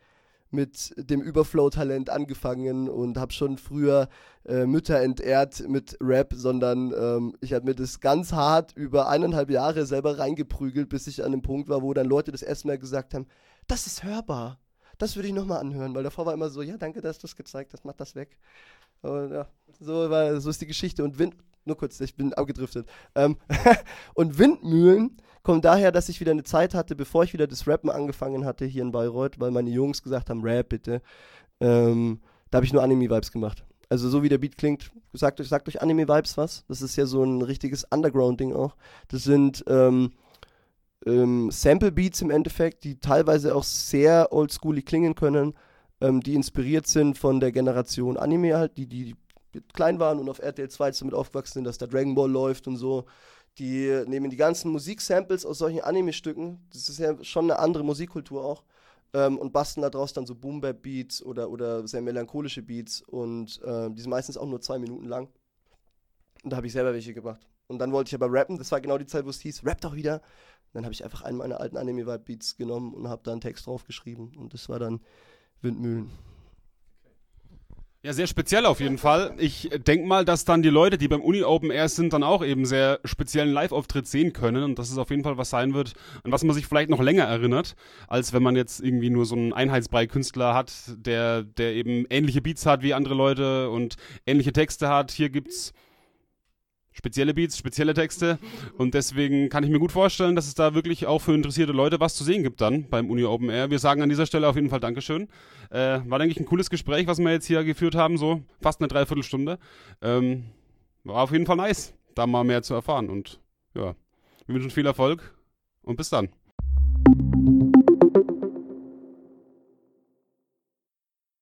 mit dem Überflow-Talent angefangen und habe schon früher äh, Mütter entehrt mit Rap, sondern ähm, ich habe mir das ganz hart über eineinhalb Jahre selber reingeprügelt, bis ich an dem Punkt war, wo dann Leute das erste Mal gesagt haben, das ist hörbar. Das würde ich nochmal anhören, weil davor war immer so, ja, danke, dass du es gezeigt hast, mach das weg. Und, ja, so, war, so ist die Geschichte. Und Wind, nur kurz, ich bin abgedriftet. Ähm, und Windmühlen kommt daher, dass ich wieder eine Zeit hatte, bevor ich wieder das Rappen angefangen hatte hier in Bayreuth, weil meine Jungs gesagt haben, Rap bitte. Ähm, da habe ich nur Anime-Vibes gemacht. Also so wie der Beat klingt, sagt euch, sagt euch Anime-Vibes was. Das ist ja so ein richtiges Underground-Ding auch. Das sind ähm, ähm, Sample-Beats im Endeffekt, die teilweise auch sehr oldschoolig klingen können, ähm, die inspiriert sind von der Generation Anime halt, die, die klein waren und auf RTL 2 damit aufgewachsen sind, dass da Dragon Ball läuft und so. Die nehmen die ganzen Musiksamples aus solchen Anime-Stücken, das ist ja schon eine andere Musikkultur auch, ähm, und basteln daraus dann so Boom-Bap-Beats oder, oder sehr melancholische Beats und äh, die sind meistens auch nur zwei Minuten lang. Und da habe ich selber welche gemacht. Und dann wollte ich aber rappen, das war genau die Zeit, wo es hieß, rap doch wieder. Dann habe ich einfach einen meiner alten Anime-Vibe-Beats genommen und habe da einen Text drauf geschrieben und das war dann Windmühlen. Ja, sehr speziell auf jeden Fall. Ich denke mal, dass dann die Leute, die beim Uni Open Air sind, dann auch eben sehr speziellen Live-Auftritt sehen können und dass es auf jeden Fall was sein wird, an was man sich vielleicht noch länger erinnert, als wenn man jetzt irgendwie nur so einen Einheitsbrei-Künstler hat, der, der eben ähnliche Beats hat wie andere Leute und ähnliche Texte hat. Hier gibt's spezielle Beats, spezielle Texte. Und deswegen kann ich mir gut vorstellen, dass es da wirklich auch für interessierte Leute was zu sehen gibt dann beim Uni Open Air. Wir sagen an dieser Stelle auf jeden Fall Dankeschön. Äh, war, denke ich, ein cooles Gespräch, was wir jetzt hier geführt haben, so fast eine Dreiviertelstunde. Ähm, war auf jeden Fall nice, da mal mehr zu erfahren. Und ja, wir wünschen viel Erfolg und bis dann.